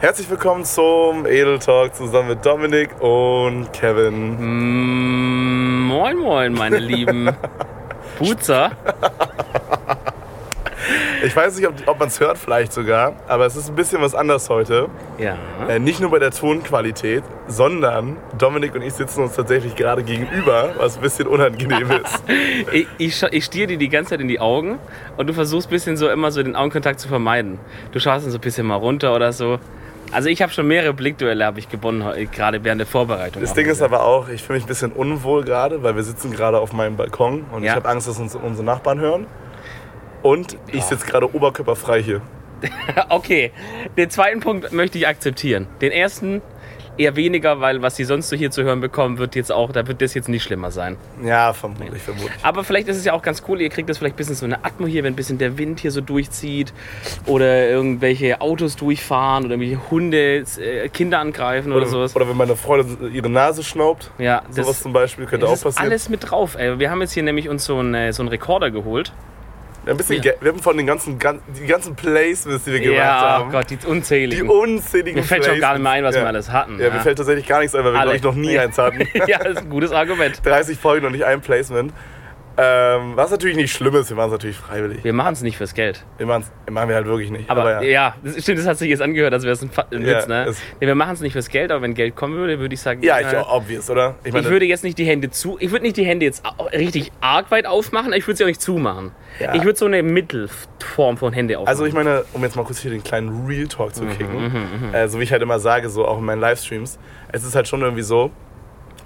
Herzlich willkommen zum Edel Talk zusammen mit Dominik und Kevin. Mm, moin, moin, meine lieben Putzer. Ich weiß nicht, ob, ob man es hört vielleicht sogar, aber es ist ein bisschen was anders heute. Ja. Äh, nicht nur bei der Tonqualität, sondern Dominik und ich sitzen uns tatsächlich gerade gegenüber, was ein bisschen unangenehm ist. Ich, ich, ich stiere dir die ganze Zeit in die Augen und du versuchst ein bisschen so immer so den Augenkontakt zu vermeiden. Du schaust dann so ein bisschen mal runter oder so. Also ich habe schon mehrere Blickduelle habe ich gewonnen, gerade während der Vorbereitung. Das Ding ist aber auch, ich fühle mich ein bisschen unwohl gerade, weil wir sitzen gerade auf meinem Balkon und ich Ja. habe Angst, dass uns unsere Nachbarn hören. Und ich sitze gerade oberkörperfrei hier. Okay, den zweiten Punkt möchte ich akzeptieren. Den ersten eher weniger, weil was sie sonst so hier zu hören bekommen, wird jetzt auch, da wird das jetzt nicht schlimmer sein. Ja, vermutlich, vermutlich. Aber vielleicht ist es ja auch ganz cool, ihr kriegt das vielleicht ein bisschen so eine Atmo hier, wenn ein bisschen der Wind hier so durchzieht oder irgendwelche Autos durchfahren oder irgendwelche Hunde äh, Kinder angreifen oder, Oder, sowas. oder wenn meine Freundin ihre Nase schnaubt. ja, Sowas zum Beispiel könnte das auch ist passieren. alles mit drauf. Ey. Wir haben jetzt hier nämlich uns so einen, äh, so einen Rekorder geholt. Ein bisschen Ja. Wir haben von den ganzen, gan- die ganzen Placements, die wir gemacht ja, haben. oh Gott, die Die unzähligen. unzähligen Mir fällt schon gar nicht mehr ein, was ja. wir alles hatten. Ja, mir fällt tatsächlich gar nichts ein, weil wir, glaube ich, noch nie eins hatten. ja, das ist ein gutes Argument. 30 Folgen und nicht ein Placement. Ähm, was natürlich nicht schlimm ist, wir machen es natürlich freiwillig. Wir machen es nicht fürs Geld. Wir machen's, machen wir halt wirklich nicht. Aber, ja. ja, das, stimmt, das hat sich jetzt angehört, als wäre es ein, Fa- ein Ja, Witz, ne? Nee, wir machen es nicht fürs Geld, aber wenn Geld kommen würde, würde ich sagen, Ja, ich glaube, obvious, oder? Ich würde jetzt nicht die Hände zu. Ich würde nicht die Hände jetzt richtig arg weit aufmachen, aber ich würde sie auch nicht zumachen. Ja. Ich würde so eine Mittelform von Hände aufmachen. Also ich meine, um jetzt mal kurz hier den kleinen Real Talk Mhm, zu kicken, äh, so wie ich halt immer sage, so auch in meinen Livestreams, es ist halt schon irgendwie so,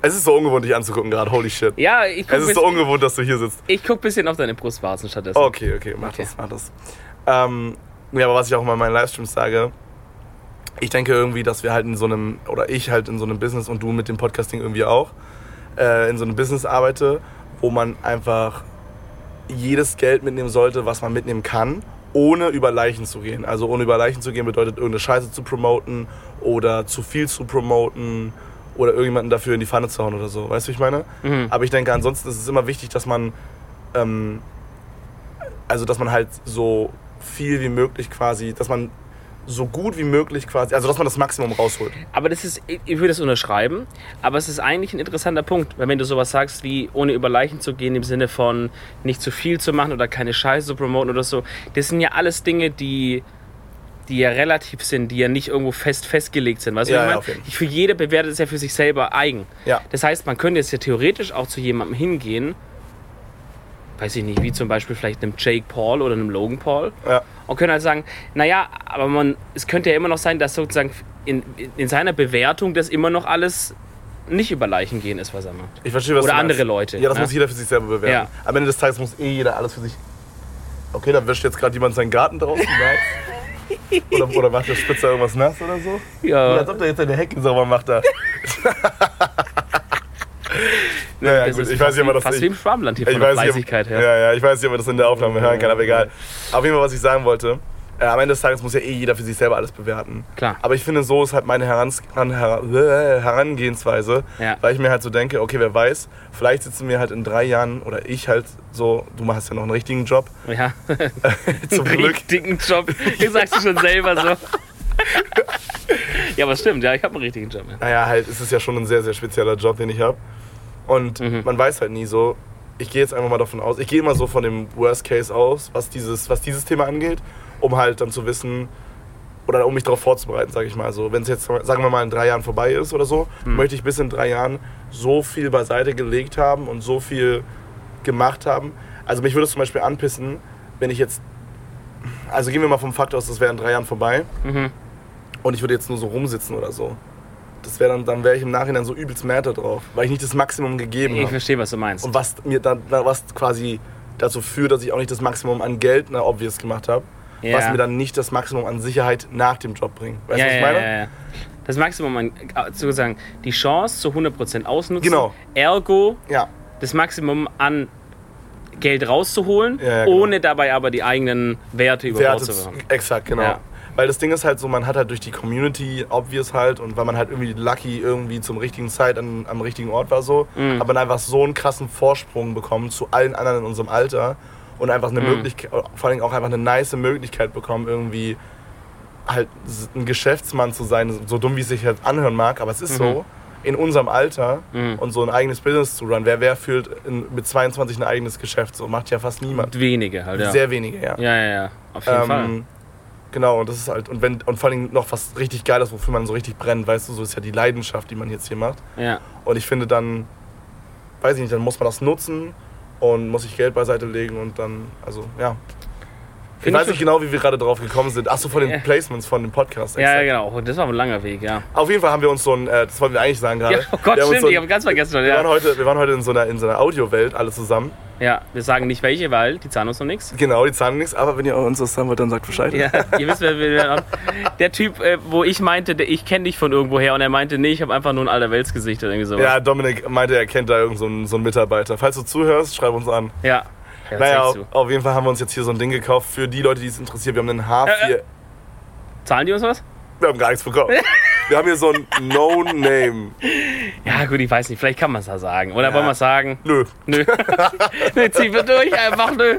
es ist so ungewohnt, dich anzugucken gerade, holy shit. ja, ich gucke Es ist so ungewohnt, dass du hier sitzt. ich guck ein bisschen auf deine Brustwarzen stattdessen. Okay, okay, mach Okay. das, mach das. Ähm, ja, aber was ich auch immer in meinen Livestreams sage, ich denke irgendwie, dass wir halt in so einem, oder ich halt in so einem Business und du mit dem Podcasting irgendwie auch, äh, in so einem Business arbeite, wo man einfach jedes Geld mitnehmen sollte, was man mitnehmen kann, ohne über Leichen zu gehen. Also ohne über Leichen zu gehen bedeutet, irgendeine Scheiße zu promoten oder zu viel zu promoten oder irgendjemanden dafür in die Pfanne zu hauen oder so. Weißt du, wie ich meine? Mhm. Aber ich denke, ansonsten ist es immer wichtig, dass man, ähm, also dass man halt so viel wie möglich quasi, dass man so gut wie möglich quasi, also dass man das Maximum rausholt. Aber das ist, ich ich würde das unterschreiben, aber es ist eigentlich ein interessanter Punkt, weil wenn du sowas sagst wie ohne über Leichen zu gehen, im Sinne von nicht zu viel zu machen oder keine Scheiße zu promoten oder so, das sind ja alles Dinge, die, die ja relativ sind, die ja nicht irgendwo fest festgelegt sind. Weißt du, Ja, was ich ja, Fall. Für jede bewertet es ja für sich selber eigen. Ja. Das heißt, man könnte jetzt ja theoretisch auch zu jemandem hingehen, weiß ich nicht, wie zum Beispiel vielleicht einem Jake Paul oder einem Logan Paul, Ja. und können halt sagen, naja, aber man, es könnte ja immer noch sein, dass sozusagen in, in seiner Bewertung das immer noch alles nicht über Leichen gehen ist, was er macht. Ich verstehe, was Oder du meinst. andere Leute, Ja, das ne? muss jeder für sich selber bewerten. Ja. Am Ende des Tages muss eh jeder alles für sich. Okay, da wischt jetzt gerade jemand seinen Garten draußen. oder, oder macht der Spitzer irgendwas nass oder so? Ja, Als ob der jetzt seine Hecken sauber macht da. naja, gut, ich weiß nicht, ob man das fast wie im Schwabenland hier Ich von der weiß Fleißigkeit her. Ja, ja, ich weiß nicht, ob man das in der Aufnahme hören kann, aber egal. Auf jeden Fall, was ich sagen wollte, äh, am Ende des Tages muss ja eh jeder für sich selber alles bewerten. Klar. Aber ich finde, so ist halt meine Herans Heran äh, Herangehensweise, Ja. weil ich mir halt so denke, okay, wer weiß, vielleicht sitzen wir halt in drei Jahren oder ich halt so, du machst ja noch einen richtigen Job, Ja, zum Glück. richtigen Job. Das sagst du schon selber so. ja, aber stimmt, ja, ich habe einen richtigen Job. Ja. Naja, halt, es ist ja schon ein sehr, sehr spezieller Job, den ich habe. Und Mhm. man weiß halt nie so, ich gehe jetzt einfach mal davon aus, ich gehe immer so von dem Worst Case aus, was dieses, was dieses Thema angeht, um halt dann zu wissen, oder um mich darauf vorzubereiten, sage ich mal. So, wenn es jetzt, sagen wir mal, in drei Jahren vorbei ist oder so, Mhm. möchte ich bis in drei Jahren so viel beiseite gelegt haben und so viel gemacht haben. Also mich würde es zum Beispiel anpissen, wenn ich jetzt, also gehen wir mal vom Fakt aus, das wäre in drei Jahren vorbei Mhm. und ich würde jetzt nur so rumsitzen oder so. Das wäre dann, dann wäre ich im Nachhinein so übelst mad drauf, weil ich nicht das Maximum gegeben Ich habe. verstehe, was du meinst. Und was mir dann, was quasi dazu führt, dass ich auch nicht das Maximum an Geld, na obvious gemacht habe, Ja. was mir dann nicht das Maximum an Sicherheit nach dem Job bringt. Weißt du, ja, was ich meine? ja, ja. Das Maximum an, sozusagen, die Chance zu 100% ausnutzen. Genau. Ergo das Maximum an Geld rauszuholen, genau. ohne dabei aber die eigenen Werte über Bord Werte, zu werfen. exakt, genau. Weil das Ding ist halt so, man hat halt durch die Community, obvious halt, und weil man halt irgendwie lucky irgendwie zum richtigen Zeit an, am richtigen Ort war so, Mhm. hat man einfach so einen krassen Vorsprung bekommen zu allen anderen in unserem Alter und einfach eine Mhm. Möglichkeit, vor allem auch einfach eine nice Möglichkeit bekommen, irgendwie halt ein Geschäftsmann zu sein, so dumm wie es sich jetzt anhören mag, aber es ist Mhm. so, in unserem Alter Mhm. und so ein eigenes Business zu run. Wer, wer führt in, mit 22 ein eigenes Geschäft? So macht ja fast niemand. Wenige halt, ja. Sehr wenige, ja. ja, ja, ja. Auf jeden Fall. Ähm, genau, und das ist halt, und wenn, und vor allem noch was richtig Geiles, wofür man so richtig brennt, weißt du, so ist ja die Leidenschaft, die man jetzt hier macht. Ja. Und ich finde dann, weiß ich nicht, dann muss man das nutzen und muss sich Geld beiseite legen und dann, also ja. Ich Finde weiß ich nicht genau, wie wir gerade drauf gekommen sind. Achso, von den. Placements von dem Podcast. Ja, ja, genau. Das war ein langer Weg, ja. Auf jeden Fall haben wir uns so ein, äh, das wollten wir eigentlich sagen gerade. ja oh Gott, stimmt, so ich ein, habe ganz vergessen. wir, waren Ja. heute, wir waren heute in so einer, in so einer Audiowelt alle zusammen. Ja, wir sagen nicht welche, weil die zahlen uns noch nichts. Genau, die zahlen nichts, aber wenn ihr uns das sagen wollt, dann sagt Bescheid. Ja, ihr wisst, wer, wer, der Typ, äh, wo ich meinte, der, ich kenne dich von irgendwoher und er meinte, nee, ich habe einfach nur ein alter Weltsgesicht oder irgendwie sowas. Ja, Dominik meinte, er kennt da irgendeinen so einen- so einen Mitarbeiter. Falls du zuhörst, schreib uns an. Ja. ja naja, auf, auf jeden Fall haben wir uns jetzt hier so ein Ding gekauft für die Leute, die es interessiert. Wir haben einen H4. Äh, äh. Zahlen die uns was? Wir haben gar nichts bekommen. Wir haben hier so ein No-Name. Ja, gut, ich weiß nicht, vielleicht kann man es da sagen. Oder Ja. wollen wir es sagen? Nö. Nö. nö, ziehen wir durch, einfach nö.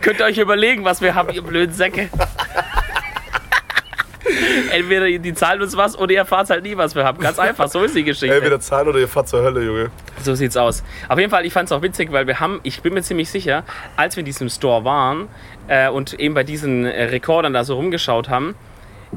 Könnt ihr euch überlegen, was wir haben, ihr blöden Säcke. Entweder die zahlen uns was oder ihr erfahrt halt nie, was wir haben. Ganz einfach, so ist die Geschichte. Entweder zahlen oder ihr fahrt zur Hölle, Junge. So sieht's aus. Auf jeden Fall, ich fand es auch witzig, weil wir haben, ich bin mir ziemlich sicher, als wir in diesem Store waren äh, und eben bei diesen äh, Rekordern da so rumgeschaut haben,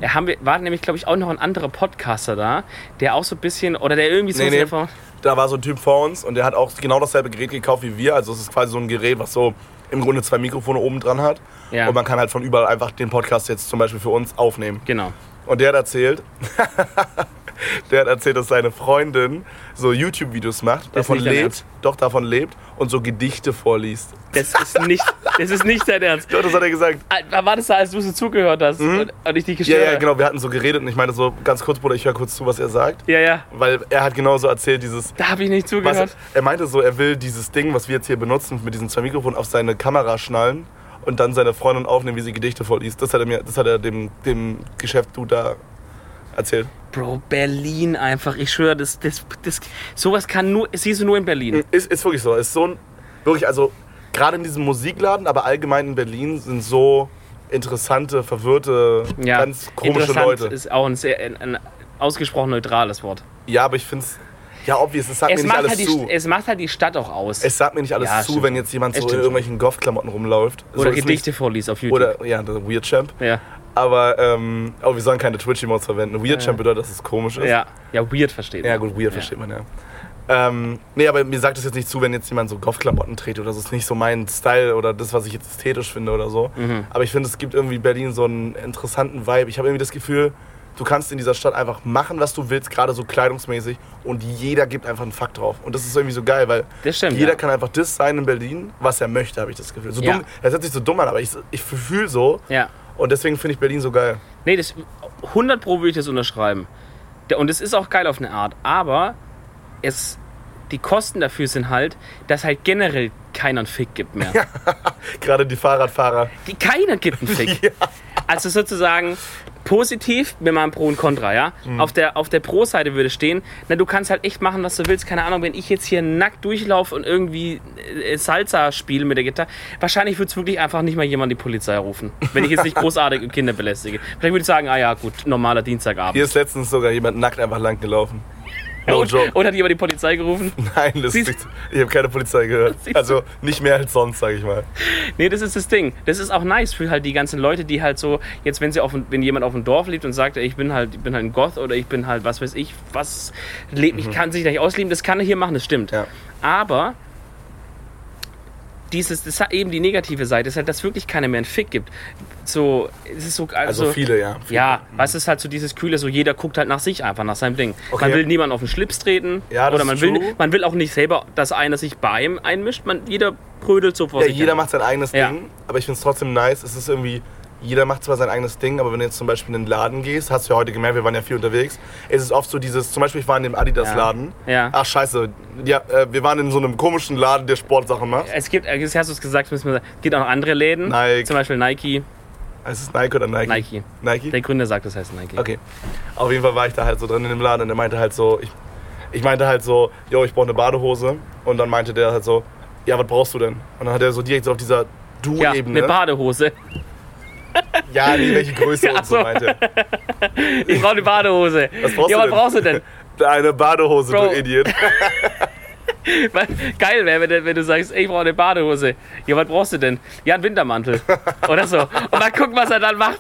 haben wir, war nämlich, glaube ich, auch noch ein anderer Podcaster da, der auch so ein bisschen, oder der irgendwie so Nee, nee. sehr- Da war so ein Typ vor uns und der hat auch genau dasselbe Gerät gekauft wie wir. Also es ist quasi so ein Gerät, was so im Grunde zwei Mikrofone oben dran hat. Ja. Und man kann halt von überall einfach den Podcast jetzt zum Beispiel für uns aufnehmen. Genau. Und der hat erzählt, der hat erzählt, dass seine Freundin so YouTube-Videos macht, Das davon lebt, doch davon lebt und so Gedichte vorliest. Das ist nicht, das ist nicht dein Ernst. Doch, das hat er gesagt. Ah, War das da, als du so zugehört hast und, und ich dich Mhm. Ja, gestört ja, habe? genau. Wir hatten so geredet und ich meinte so ganz kurz, Bruder, ich höre kurz zu, was er sagt. Ja, ja. Weil er hat genauso erzählt, dieses. Da habe ich nicht Was, zugehört. er meinte so, er will dieses Ding, was wir jetzt hier benutzen, mit diesen zwei Mikrofonen auf seine Kamera schnallen und dann seine Freundin aufnehmen, wie sie Gedichte vorliest. Das hat er mir, das hat er dem, dem Geschäft du da erzählt. Bro, Berlin einfach. Ich schwöre, das, das, das, sowas kann nur, siehst du nur in Berlin. Ist, ist wirklich so. Ist so ein, wirklich, also gerade in diesem Musikladen, aber allgemein in Berlin sind so interessante, verwirrte, Ja, ganz komische interessant Leute. ist auch ein, sehr, ein, ein ausgesprochen neutrales Wort. Ja, aber ich finde es, ja, obvious, es sagt Es mir nicht alles halt die, zu. es macht halt die Stadt auch aus. Es sagt mir nicht alles Ja, zu, wenn jetzt jemand so in irgendwelchen Goth-Klamotten rumläuft. So Oder ist Gedichte vorliest auf YouTube. Oder, ja, der Weird Champ. ja. Aber, ähm, oh, wir sollen keine Twitch-Emotes verwenden. Weird Ja. Champ bedeutet, dass es komisch ist. ja, ja, weird versteht. Ja, man. gut, weird versteht man, ja. Ähm, nee, aber mir sagt es jetzt nicht zu, wenn jetzt jemand so Goth-Klamotten trägt oder so. Das ist nicht so mein Style oder das, was ich jetzt ästhetisch finde oder so. Mhm. Aber ich finde, es gibt irgendwie Berlin so einen interessanten Vibe. Ich habe irgendwie das Gefühl, du kannst in dieser Stadt einfach machen, was du willst, gerade so kleidungsmäßig. Und jeder gibt einfach einen Fakt drauf. Und das ist irgendwie so geil, weil Das stimmt, jeder ja. kann einfach das sein in Berlin, was er möchte, habe ich das Gefühl. So Ja. dumm, das hört sich so dumm an, aber ich, ich fühle so. Ja. Und deswegen finde ich Berlin so geil. Nee, das 100 Pro würde ich das unterschreiben. Und es ist auch geil auf eine Art, aber es, die Kosten dafür sind halt, dass halt generell keiner einen Fick gibt mehr. Gerade die Fahrradfahrer. Die, keiner gibt einen Fick. Ja. Also sozusagen positiv mit meinem Pro und Contra, ja. Mhm. Auf der, auf der Pro-Seite würde stehen, na, du kannst halt echt machen, was du willst. Keine Ahnung, wenn ich jetzt hier nackt durchlaufe und irgendwie äh, Salsa spiele mit der Gitarre, wahrscheinlich würde es wirklich einfach nicht mal jemand die Polizei rufen. Wenn ich jetzt nicht großartig Kinder belästige. Vielleicht würde ich sagen, ah ja, gut, normaler Dienstagabend. Hier ist letztens sogar jemand nackt einfach lang gelaufen. No und, joke. und hat jemand die Polizei gerufen? Nein, das Siehst- ist, ich habe keine Polizei gehört. Also nicht mehr als sonst, sage ich mal. Nee, das ist das Ding. Das ist auch nice für halt die ganzen Leute, die halt so, jetzt wenn sie auf, wenn jemand auf dem Dorf lebt und sagt, ich bin halt, ich bin halt ein Goth oder ich bin halt, was weiß ich, was lebt, ich kann sich nicht ausleben, das kann er hier machen, das stimmt. Mhm. Ja. Aber dieses, das hat eben die negative Seite, ist halt, dass wirklich keiner mehr einen Fick gibt. So, es ist so, Also, viele, ja. Viele. Ja, was ist halt so dieses Kühle, so jeder guckt halt nach sich einfach, nach seinem Ding. Okay. Man will niemanden auf den Schlips treten Ja, das oder man ist will, true. man will auch nicht selber, dass einer sich bei ihm einmischt. Man, jeder prödelt so vor Ja, sich jeder hin. macht sein eigenes Ja. Ding, aber ich finde es trotzdem nice. Es ist irgendwie, jeder macht zwar sein eigenes Ding, aber wenn du jetzt zum Beispiel in den Laden gehst, hast du ja heute gemerkt, wir waren ja viel unterwegs, es ist oft so dieses, zum Beispiel ich war in dem Adidas-Laden. Ja. Ach scheiße, ja, äh, wir waren in so einem komischen Laden, der Sportsachen macht. Es gibt, äh, jetzt hast du es gesagt, müssen wir es gibt auch noch andere Läden. Nike. Zum Beispiel Nike. Ist es Nike oder Nike? Nike. Nike? Der Gründer sagt, das heißt Nike. Okay. Auf jeden Fall war ich da halt so drin in dem Laden und er meinte halt so, ich, ich meinte halt so, yo, ich brauche eine Badehose. Und dann meinte der halt so, ja, was brauchst du denn? Und dann hat er so direkt so auf dieser Ja, Du-Ebene. eine Badehose. Ja, nee, welche Größe und so meinte. Ich brauche eine Badehose. Was brauchst ja, du was denn? brauchst du denn? Eine Badehose, Bro. du Idiot. Geil wäre, wenn, du- wenn du sagst, ey, ich brauche eine Badehose. Ja, was brauchst du denn? Ja, einen Wintermantel. Oder so. Und dann guck, was er dann macht.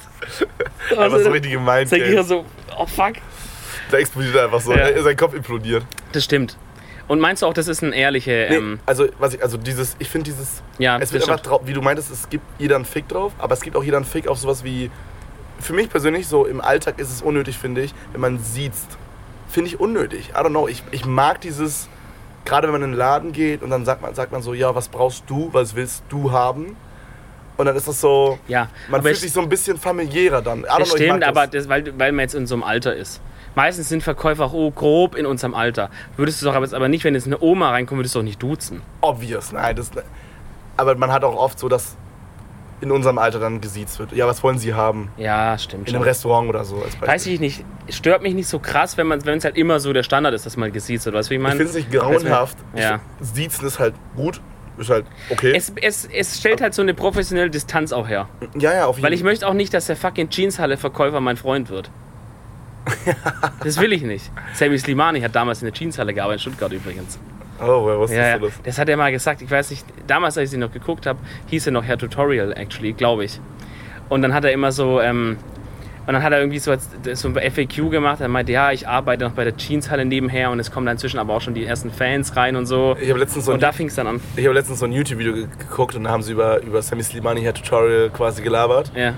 Aber so richtig gemeint. Sein Gehirn so, oh fuck. Da explodiert er einfach so. Ja. Sein Kopf implodiert. Das stimmt. Und meinst du auch, das ist ein ehrliche. Nee, Ähm, also, was ich, also dieses, ich finde dieses, ja, es wird einfach drauf, wie du meintest, es gibt jeder einen Fick drauf, aber es gibt auch jeder einen Fick auf sowas wie, für mich persönlich so im Alltag ist es unnötig, finde ich, wenn man siezt. Finde ich unnötig. I don't know, ich, ich mag dieses, gerade wenn man in den Laden geht und dann sagt man, sagt man so, ja, was brauchst du, was willst du haben? Und dann ist das so, Ja, man fühlt es- sich so ein bisschen familiärer dann. I Das know, ich stimmt, aber das. das, weil, weil man jetzt in so einem Alter ist. Meistens sind Verkäufer auch oh, grob in unserem Alter. Würdest du doch aber, jetzt aber nicht, wenn jetzt eine Oma reinkommt, würdest du doch nicht duzen. obvious, nein, das, aber man hat auch oft so, dass in unserem Alter dann gesiezt wird. Ja, was wollen sie haben? Ja, stimmt In einem schon. Restaurant oder so. Weiß ich nicht, stört mich nicht so krass, wenn es halt immer so der Standard ist, dass man gesiezt wird. Weißt du, wie ich Ich meine? finde es nicht grauenhaft. Ja. Ich, Siezen ist halt gut. Ist halt okay. Es, es, es stellt halt so eine professionelle Distanz auch her. ja, ja, auf jeden Weil ich möchte auch nicht, dass der fucking Jeanshalle-Verkäufer mein Freund wird. Das will ich nicht. Sammy Slimani hat damals in der Jeanshalle gearbeitet, in Stuttgart übrigens. Oh, wer wusste Ja, ja. du das? Das hat er mal gesagt. Ich weiß nicht, damals, als ich sie noch geguckt habe, hieß er noch Herr Tutorial, actually, glaube ich. Und dann hat er immer so, ähm, und dann hat er irgendwie so, so ein FAQ gemacht. Er meinte, ja, ich arbeite noch bei der Jeanshalle nebenher und es kommen dann inzwischen aber auch schon die ersten Fans rein und so. Ich habe letztens so ein, Und da fing es dann an. ich hab letztens so ein YouTube-Video ge- geguckt und da haben sie über, über Sammy Slimani Hair Tutorial quasi gelabert. Ja.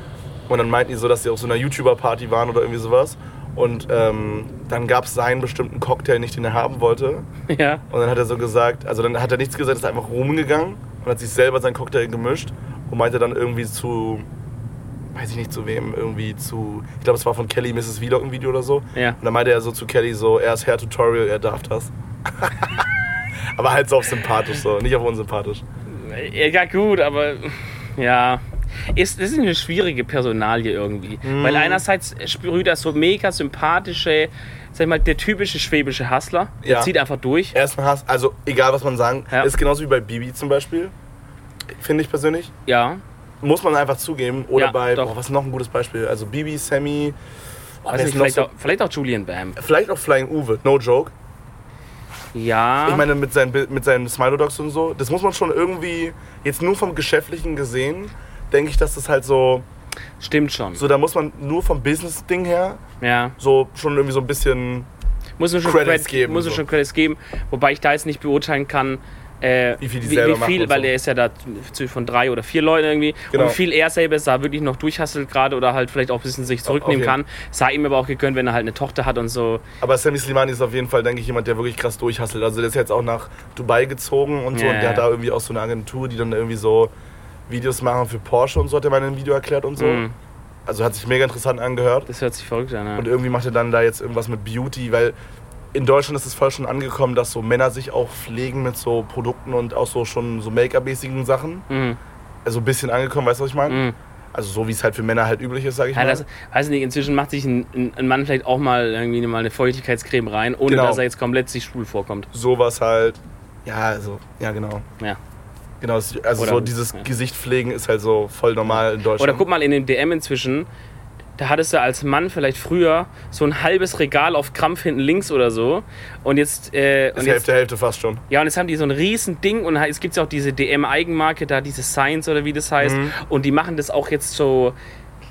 Und dann meinten die so, dass sie auf so einer YouTuber-Party waren oder irgendwie sowas. Und ähm, dann gab es seinen bestimmten Cocktail nicht, den er haben wollte. Ja. Und dann hat er so gesagt, also dann hat er nichts gesagt, ist einfach rumgegangen und hat sich selber seinen Cocktail gemischt und meinte dann irgendwie zu, weiß ich nicht zu wem, irgendwie zu, ich glaube es war von Kelly Mrs. Vlog ein Video oder so. Ja. Und dann meinte er so zu Kelly so, er ist Hair Tutorial, er darf das. Aber halt so auf sympathisch so, nicht auf unsympathisch. Ja, gut, aber ja. Ist, das ist eine schwierige Personalie irgendwie. Mhm. Weil einerseits sprüht er so mega sympathische, sag ich mal, der typische schwäbische Hustler. Der Ja. zieht einfach durch. Erstmal hast, also egal was man sagen, Ja. ist genauso wie bei Bibi zum Beispiel, finde ich persönlich. Ja. Muss man einfach zugeben. Oder Ja, bei, boah, was ist noch ein gutes Beispiel? Also Bibi, Sammy, wer nicht, ist vielleicht, so, auch, vielleicht auch Julian Bam. vielleicht auch Flying Uwe, no joke. Ja. Ich meine, mit seinen, mit seinen Smilo-Dogs und so, das muss man schon irgendwie, jetzt nur vom Geschäftlichen gesehen, denke ich, dass das halt so, stimmt schon. so, da muss man nur vom Business-Ding her Ja. so schon irgendwie so ein bisschen, Muss man schon Credits Credits geben. Muss man so. schon Credits geben. Wobei ich da jetzt nicht beurteilen kann, äh, Wie viel die wie, wie viel, weil so. er ist ja da von drei oder vier Leuten irgendwie. Genau. Und wie viel er selber da wirklich noch durchhasselt gerade oder halt vielleicht auch ein bisschen sich zurücknehmen jeden- kann. Sei ihm aber auch gegönnt, wenn er halt eine Tochter hat und so. aber Sammy Slimani ist auf jeden Fall, denke ich, jemand, der wirklich krass durchhasselt. Also der ist jetzt auch nach Dubai gezogen und so Ja, und der hat da irgendwie auch so eine Agentur, die dann irgendwie so Videos machen für Porsche und so, hat er mal in einem Video erklärt und so. Mhm. Also hat sich mega interessant angehört. Das hört sich verrückt an. Ja. Und irgendwie macht er dann da jetzt irgendwas mit Beauty, weil in Deutschland ist es voll schon angekommen, dass so Männer sich auch pflegen mit so Produkten und auch so schon so Make-up-mäßigen Sachen. Mhm. Also ein bisschen angekommen, weißt du, was ich meine? Mhm. Also so wie es halt für Männer halt üblich ist, sag ich Ja, mal. das, weiß nicht, inzwischen macht sich ein, ein- ein Mann vielleicht auch mal irgendwie mal eine Feuchtigkeitscreme rein, ohne Genau. dass er jetzt komplett sich schwul vorkommt. Sowas halt. Ja, also, ja genau. Ja. Genau, also Oder- so dieses ja. Gesicht pflegen ist halt so voll normal in Deutschland. Oder guck mal in den DM inzwischen. Da hattest du als Mann vielleicht früher so ein halbes Regal auf Krampf hinten links oder so. Und jetzt, äh, ist und jetzt Hälfte, Hälfte fast schon. ja, und jetzt haben die so ein riesen Ding und es gibt ja auch diese DM-Eigenmarke, da diese Science oder wie das heißt. Mhm. Und die machen das auch jetzt so,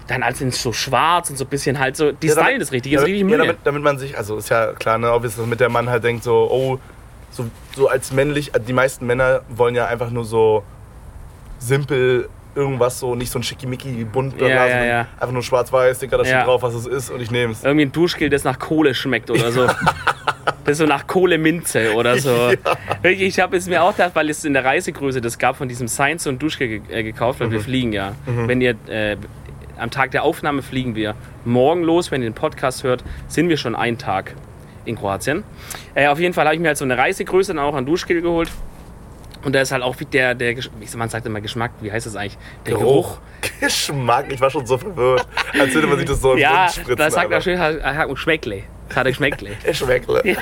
dann als in so schwarz und so ein bisschen halt so, die Ja, stylen damit- das richtig, ja, richtig ja, damit, damit man sich, also ist ja klar, ne, obvious, dass mit der Mann halt denkt so, oh, so, so als männlich, die meisten Männer wollen ja einfach nur so simpel irgendwas so, nicht so ein schickimicki bunt Ja, ja, sondern ja. einfach nur schwarz-weiß, Digga, da steht Ja. drauf, was es ist und ich nehme es. Irgendwie ein Duschgel, das nach Kohle schmeckt oder so. Das ist so nach Kohleminze oder so. Wirklich, Ich habe es mir auch gedacht, weil es in der Reisegröße das gab, von diesem Science ein Duschgel ge äh, gekauft, weil wir Mhm. fliegen ja. Wenn ihr äh, am Tag der Aufnahme fliegen wir morgen los, wenn ihr den Podcast hört, sind wir schon einen Tag in Kroatien. Äh, auf jeden Fall habe ich mir halt so eine Reisegröße dann auch an Duschgel geholt. Und da ist halt auch wie der, der man sagt immer Geschmack, wie heißt das eigentlich? Der Geruch. Geschmack, ich war schon so verwirrt. Als würde man sich das so im Ja, Mund spritzen. da sagt er schön, er hat Geschmäckle. Ich schmeckle.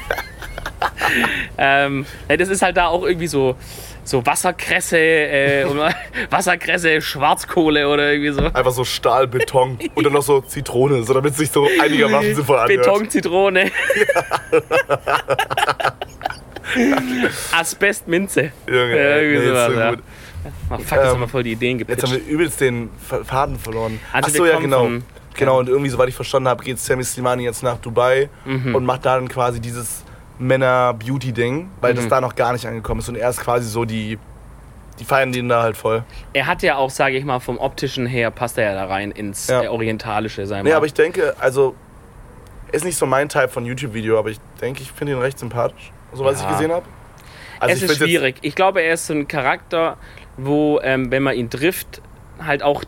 Ähm, ja, das ist halt da auch irgendwie so, so Wasserkresse, äh, oder Wasserkresse, Schwarzkohle oder irgendwie so. Einfach so Stahl, Beton und dann noch so Zitrone, so damit es sich so einigermaßen sinnvoll anhört. Beton, Zitrone. Asbest, Minze. Junge, Ja, irgendwie nee, ist sowas, so ja. gut. Ach, fuck, jetzt Ähm, haben wir voll die Ideen Jetzt gepitcht. haben wir übelst den Fa- Faden verloren. Also Ach so, wir ja, genau. Genau, und irgendwie, soweit ich verstanden habe, geht Sammy Slimani jetzt nach Dubai Mhm. und macht da dann quasi dieses Männer-Beauty-Ding, weil Mhm. das da noch gar nicht angekommen ist. Und er ist quasi so die. Die feiern den da halt voll. Er hat ja auch, sage ich mal, vom optischen her passt er ja da rein ins Ja. Orientalische, sein Nee, aber ich denke, also. Ist nicht so mein Type von YouTube-Video, aber ich denke, ich finde ihn recht sympathisch. So was Ja. ich gesehen habe. Also es ist schwierig. Ich glaube, er ist so ein Charakter, wo, ähm, wenn man ihn trifft, halt auch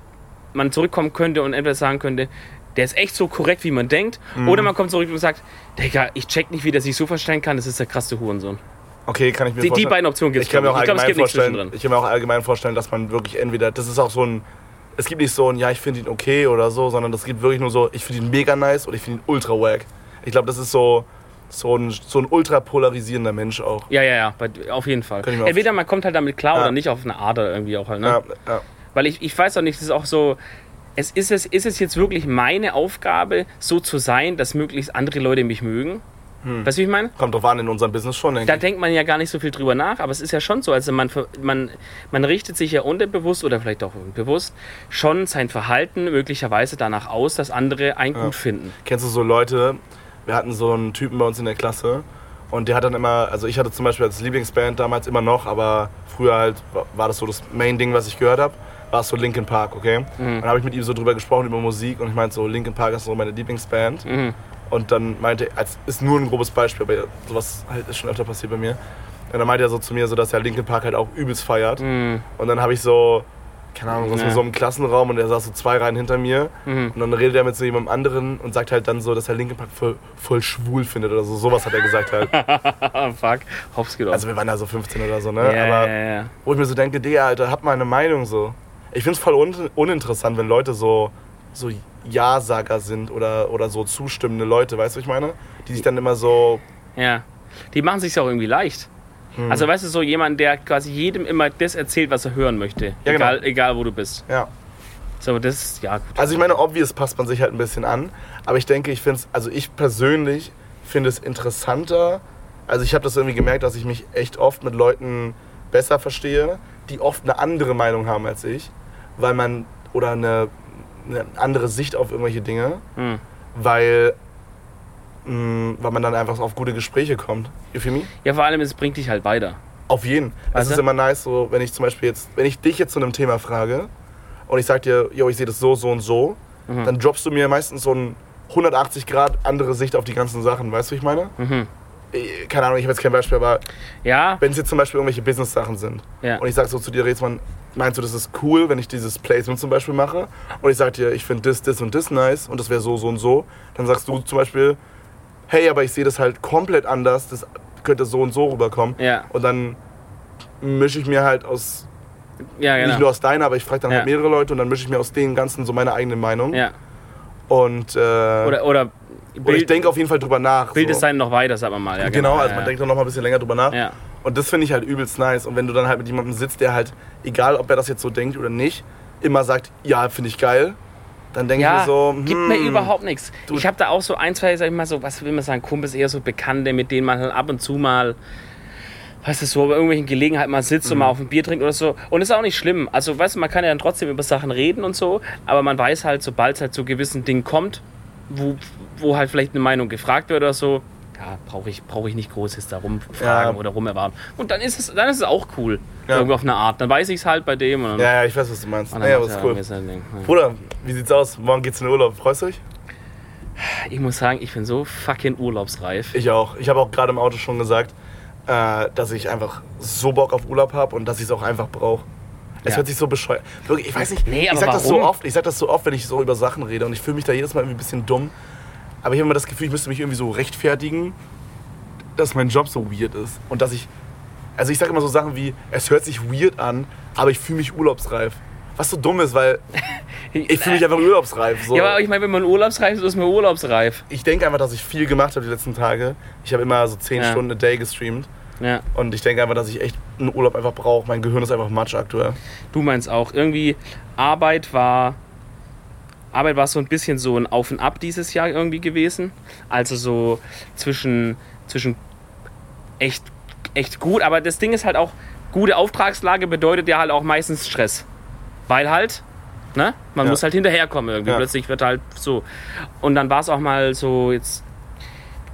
man zurückkommen könnte und entweder sagen könnte, der ist echt so korrekt, wie man denkt. Mhm. Oder man kommt zurück und sagt, Digga, ich check nicht, wie der sich so verstellen kann, das ist der krasse Hurensohn. Okay, kann ich mir Die, die vorstellen. beiden Optionen gibt ich es. kann mir auch Ich es allgemein nichts vorstellen, ich kann mir auch allgemein vorstellen, dass man wirklich entweder, das ist auch so ein, es gibt nicht so ein, ja, ich finde ihn okay oder so, sondern das gibt wirklich nur so, ich finde ihn mega nice oder ich finde ihn ultra wack. Ich glaube, das ist so, so ein, so ein ultra polarisierender Mensch auch. Ja, ja, ja, auf jeden Fall. Ich Entweder man kommt halt damit klar Ja. oder nicht auf eine Art oder irgendwie auch halt. Ne? Ja, ja. Weil ich, ich weiß auch nicht, es ist auch so, es ist, es, ist es jetzt wirklich meine Aufgabe, so zu sein, dass möglichst andere Leute mich mögen? Hm. Weißt du, wie ich meine? Kommt drauf an in unserem Business schon, denke Da ich. denkt man ja gar nicht so viel drüber nach, aber es ist ja schon so. Also man, man, man richtet sich ja unterbewusst oder vielleicht auch bewusst schon sein Verhalten möglicherweise danach aus, dass andere einen gut finden. Kennst du so Leute, wir hatten so einen Typen bei uns in der Klasse und der hat dann immer, also ich hatte zum Beispiel als Lieblingsband damals immer noch, aber früher halt war- war das so das Main-Ding, was ich gehört habe, war es so Linkin Park, okay? Mhm. Dann habe ich mit ihm so drüber gesprochen, über Musik und ich meinte so, Linkin Park ist so meine Lieblingsband. Mhm. Und dann meinte er, als ist nur ein grobes Beispiel, aber sowas halt ist schon öfter passiert bei mir. Und dann meinte er so zu mir, so, dass er Linkin Park halt auch übelst feiert. Mhm. Und dann habe ich so, keine Ahnung, saß Ja. so im Klassenraum und er saß so zwei Reihen hinter mir. Mhm. Und dann redet er mit so jemandem anderen und sagt halt dann so, dass er Linkin Park voll, voll schwul findet oder so. Sowas hat er gesagt halt. Fuck, hops geht auf. Also wir waren da so 15 oder so, ne? ja, Aber ja, wo ich mir so denke, Digga, Alter, hab mal eine Meinung so. Ich find's voll un uninteressant, wenn Leute so, so Ja-Sager sind oder, oder so zustimmende Leute, weißt du, was ich meine? Die sich dann immer so, ja. Die machen sich auch irgendwie leicht. Hm. Also weißt du, so jemand, der quasi jedem immer das erzählt, was er hören möchte. Ja, genau. egal, egal wo du bist. ja. So, das ist, ja gut. Also ich meine, obvious passt man sich halt ein bisschen an, aber ich denke, ich finde es, also ich persönlich finde es interessanter, also ich habe das irgendwie gemerkt, dass ich mich echt oft mit Leuten besser verstehe, die oft eine andere Meinung haben als ich, weil man, oder eine, eine andere Sicht auf irgendwelche Dinge, Hm. weil, mh, weil man dann einfach auf gute Gespräche kommt. You feel me? Ja, vor allem, es bringt dich halt weiter. Auf jeden. Es ist immer nice, so, wenn ich zum Beispiel jetzt, wenn ich dich jetzt zu einem Thema frage und ich sag dir, yo, ich sehe das so, so und so, Mhm. dann droppst du mir meistens so ein 180 Grad andere Sicht auf die ganzen Sachen. Weißt du, wie ich meine? Mhm. Ich- Keine Ahnung, ich habe jetzt kein Beispiel, aber Ja, wenn es jetzt zum Beispiel irgendwelche Business-Sachen sind ja. und ich sag so zu dir, Rätsmann, meinst du, das ist cool, wenn ich dieses Placement zum Beispiel mache und ich sag dir, ich finde das, das und das nice und das wäre so, so und so, dann sagst du zum Beispiel, hey, aber ich sehe das halt komplett anders, das könnte so und so rüberkommen. Ja, Und dann mische ich mir halt aus, ja, nicht genau. nur aus deiner, aber ich frage dann Ja. halt mehrere Leute und dann mische ich mir aus den ganzen so meine eigene Meinung. Ja. Und, äh, oder, Oder, oder ich Bild, denke auf jeden Fall drüber nach. Bild so. noch weiter, wir mal. Ja, Genau, also ja, man denkt dann noch mal ein bisschen länger drüber nach. Ja. Und das finde ich halt übelst nice. Und wenn du dann halt mit jemandem sitzt, der halt, egal ob er das jetzt so denkt oder nicht, immer sagt, ja, finde ich geil, dann denke ich Ja, mir so, gibt hm, mir überhaupt nichts. Ich habe da auch so ein, zwei, sag ich mal so, was will man sagen, Kumpels, eher so Bekannte, mit denen man halt ab und zu mal, weißt du, so bei irgendwelchen Gelegenheiten mal sitzt Mhm. und mal auf ein Bier trinkt oder so. Und ist auch nicht schlimm. Also, weißt du, man kann ja dann trotzdem über Sachen reden und so, aber man weiß halt, sobald es halt zu gewissen Dingen kommt, wo, wo halt vielleicht eine Meinung gefragt wird oder so, ja, brauche ich, brauch ich nicht groß jetzt da rumfragen Ja. oder rumerwarten. Und dann ist es, dann ist es auch cool. Ja. Irgendwie auf eine Art. Dann weiß ich es halt bei dem. Und dann, Ja, ja, ich weiß, was du meinst. Ja, ja, ja cool. Bruder, wie sieht's aus? Morgen geht's in den Urlaub. Freust du dich? Ich muss sagen, ich bin so fucking urlaubsreif. Ich auch. Ich habe auch gerade im Auto schon gesagt, äh, dass ich einfach so Bock auf Urlaub habe und dass ich es auch einfach brauche. Es Ja. hört sich so bescheuert. Wirklich, ich weiß nicht. Nee, ich aber sag das so oft. Ich sag das so oft, wenn ich so über Sachen rede und ich fühle mich da jedes Mal irgendwie ein bisschen dumm. Aber ich habe immer das Gefühl, ich müsste mich irgendwie so rechtfertigen, dass mein Job so weird ist und dass ich also ich sage immer so Sachen wie es hört sich weird an, aber ich fühle mich urlaubsreif. Was so dumm ist, weil ich fühle mich einfach urlaubsreif. So. Ja, aber ich meine, wenn man urlaubsreif ist, ist man urlaubsreif. ich denke einfach, dass ich viel gemacht habe die letzten Tage. Ich habe immer so 10 Ja. Stunden a day gestreamt. Ja. Und ich denke einfach, dass ich echt einen Urlaub einfach brauche. Mein Gehirn ist einfach Matsch aktuell. Du meinst auch. Irgendwie Arbeit war. Arbeit war so ein bisschen so ein Auf und Ab dieses Jahr irgendwie gewesen. Also so zwischen, zwischen echt, echt gut. Aber das Ding ist halt auch, gute Auftragslage bedeutet ja halt auch meistens Stress. Weil halt, ne? Man Ja. muss halt hinterherkommen irgendwie. Ja. Plötzlich wird halt so. Und dann war es auch mal so jetzt.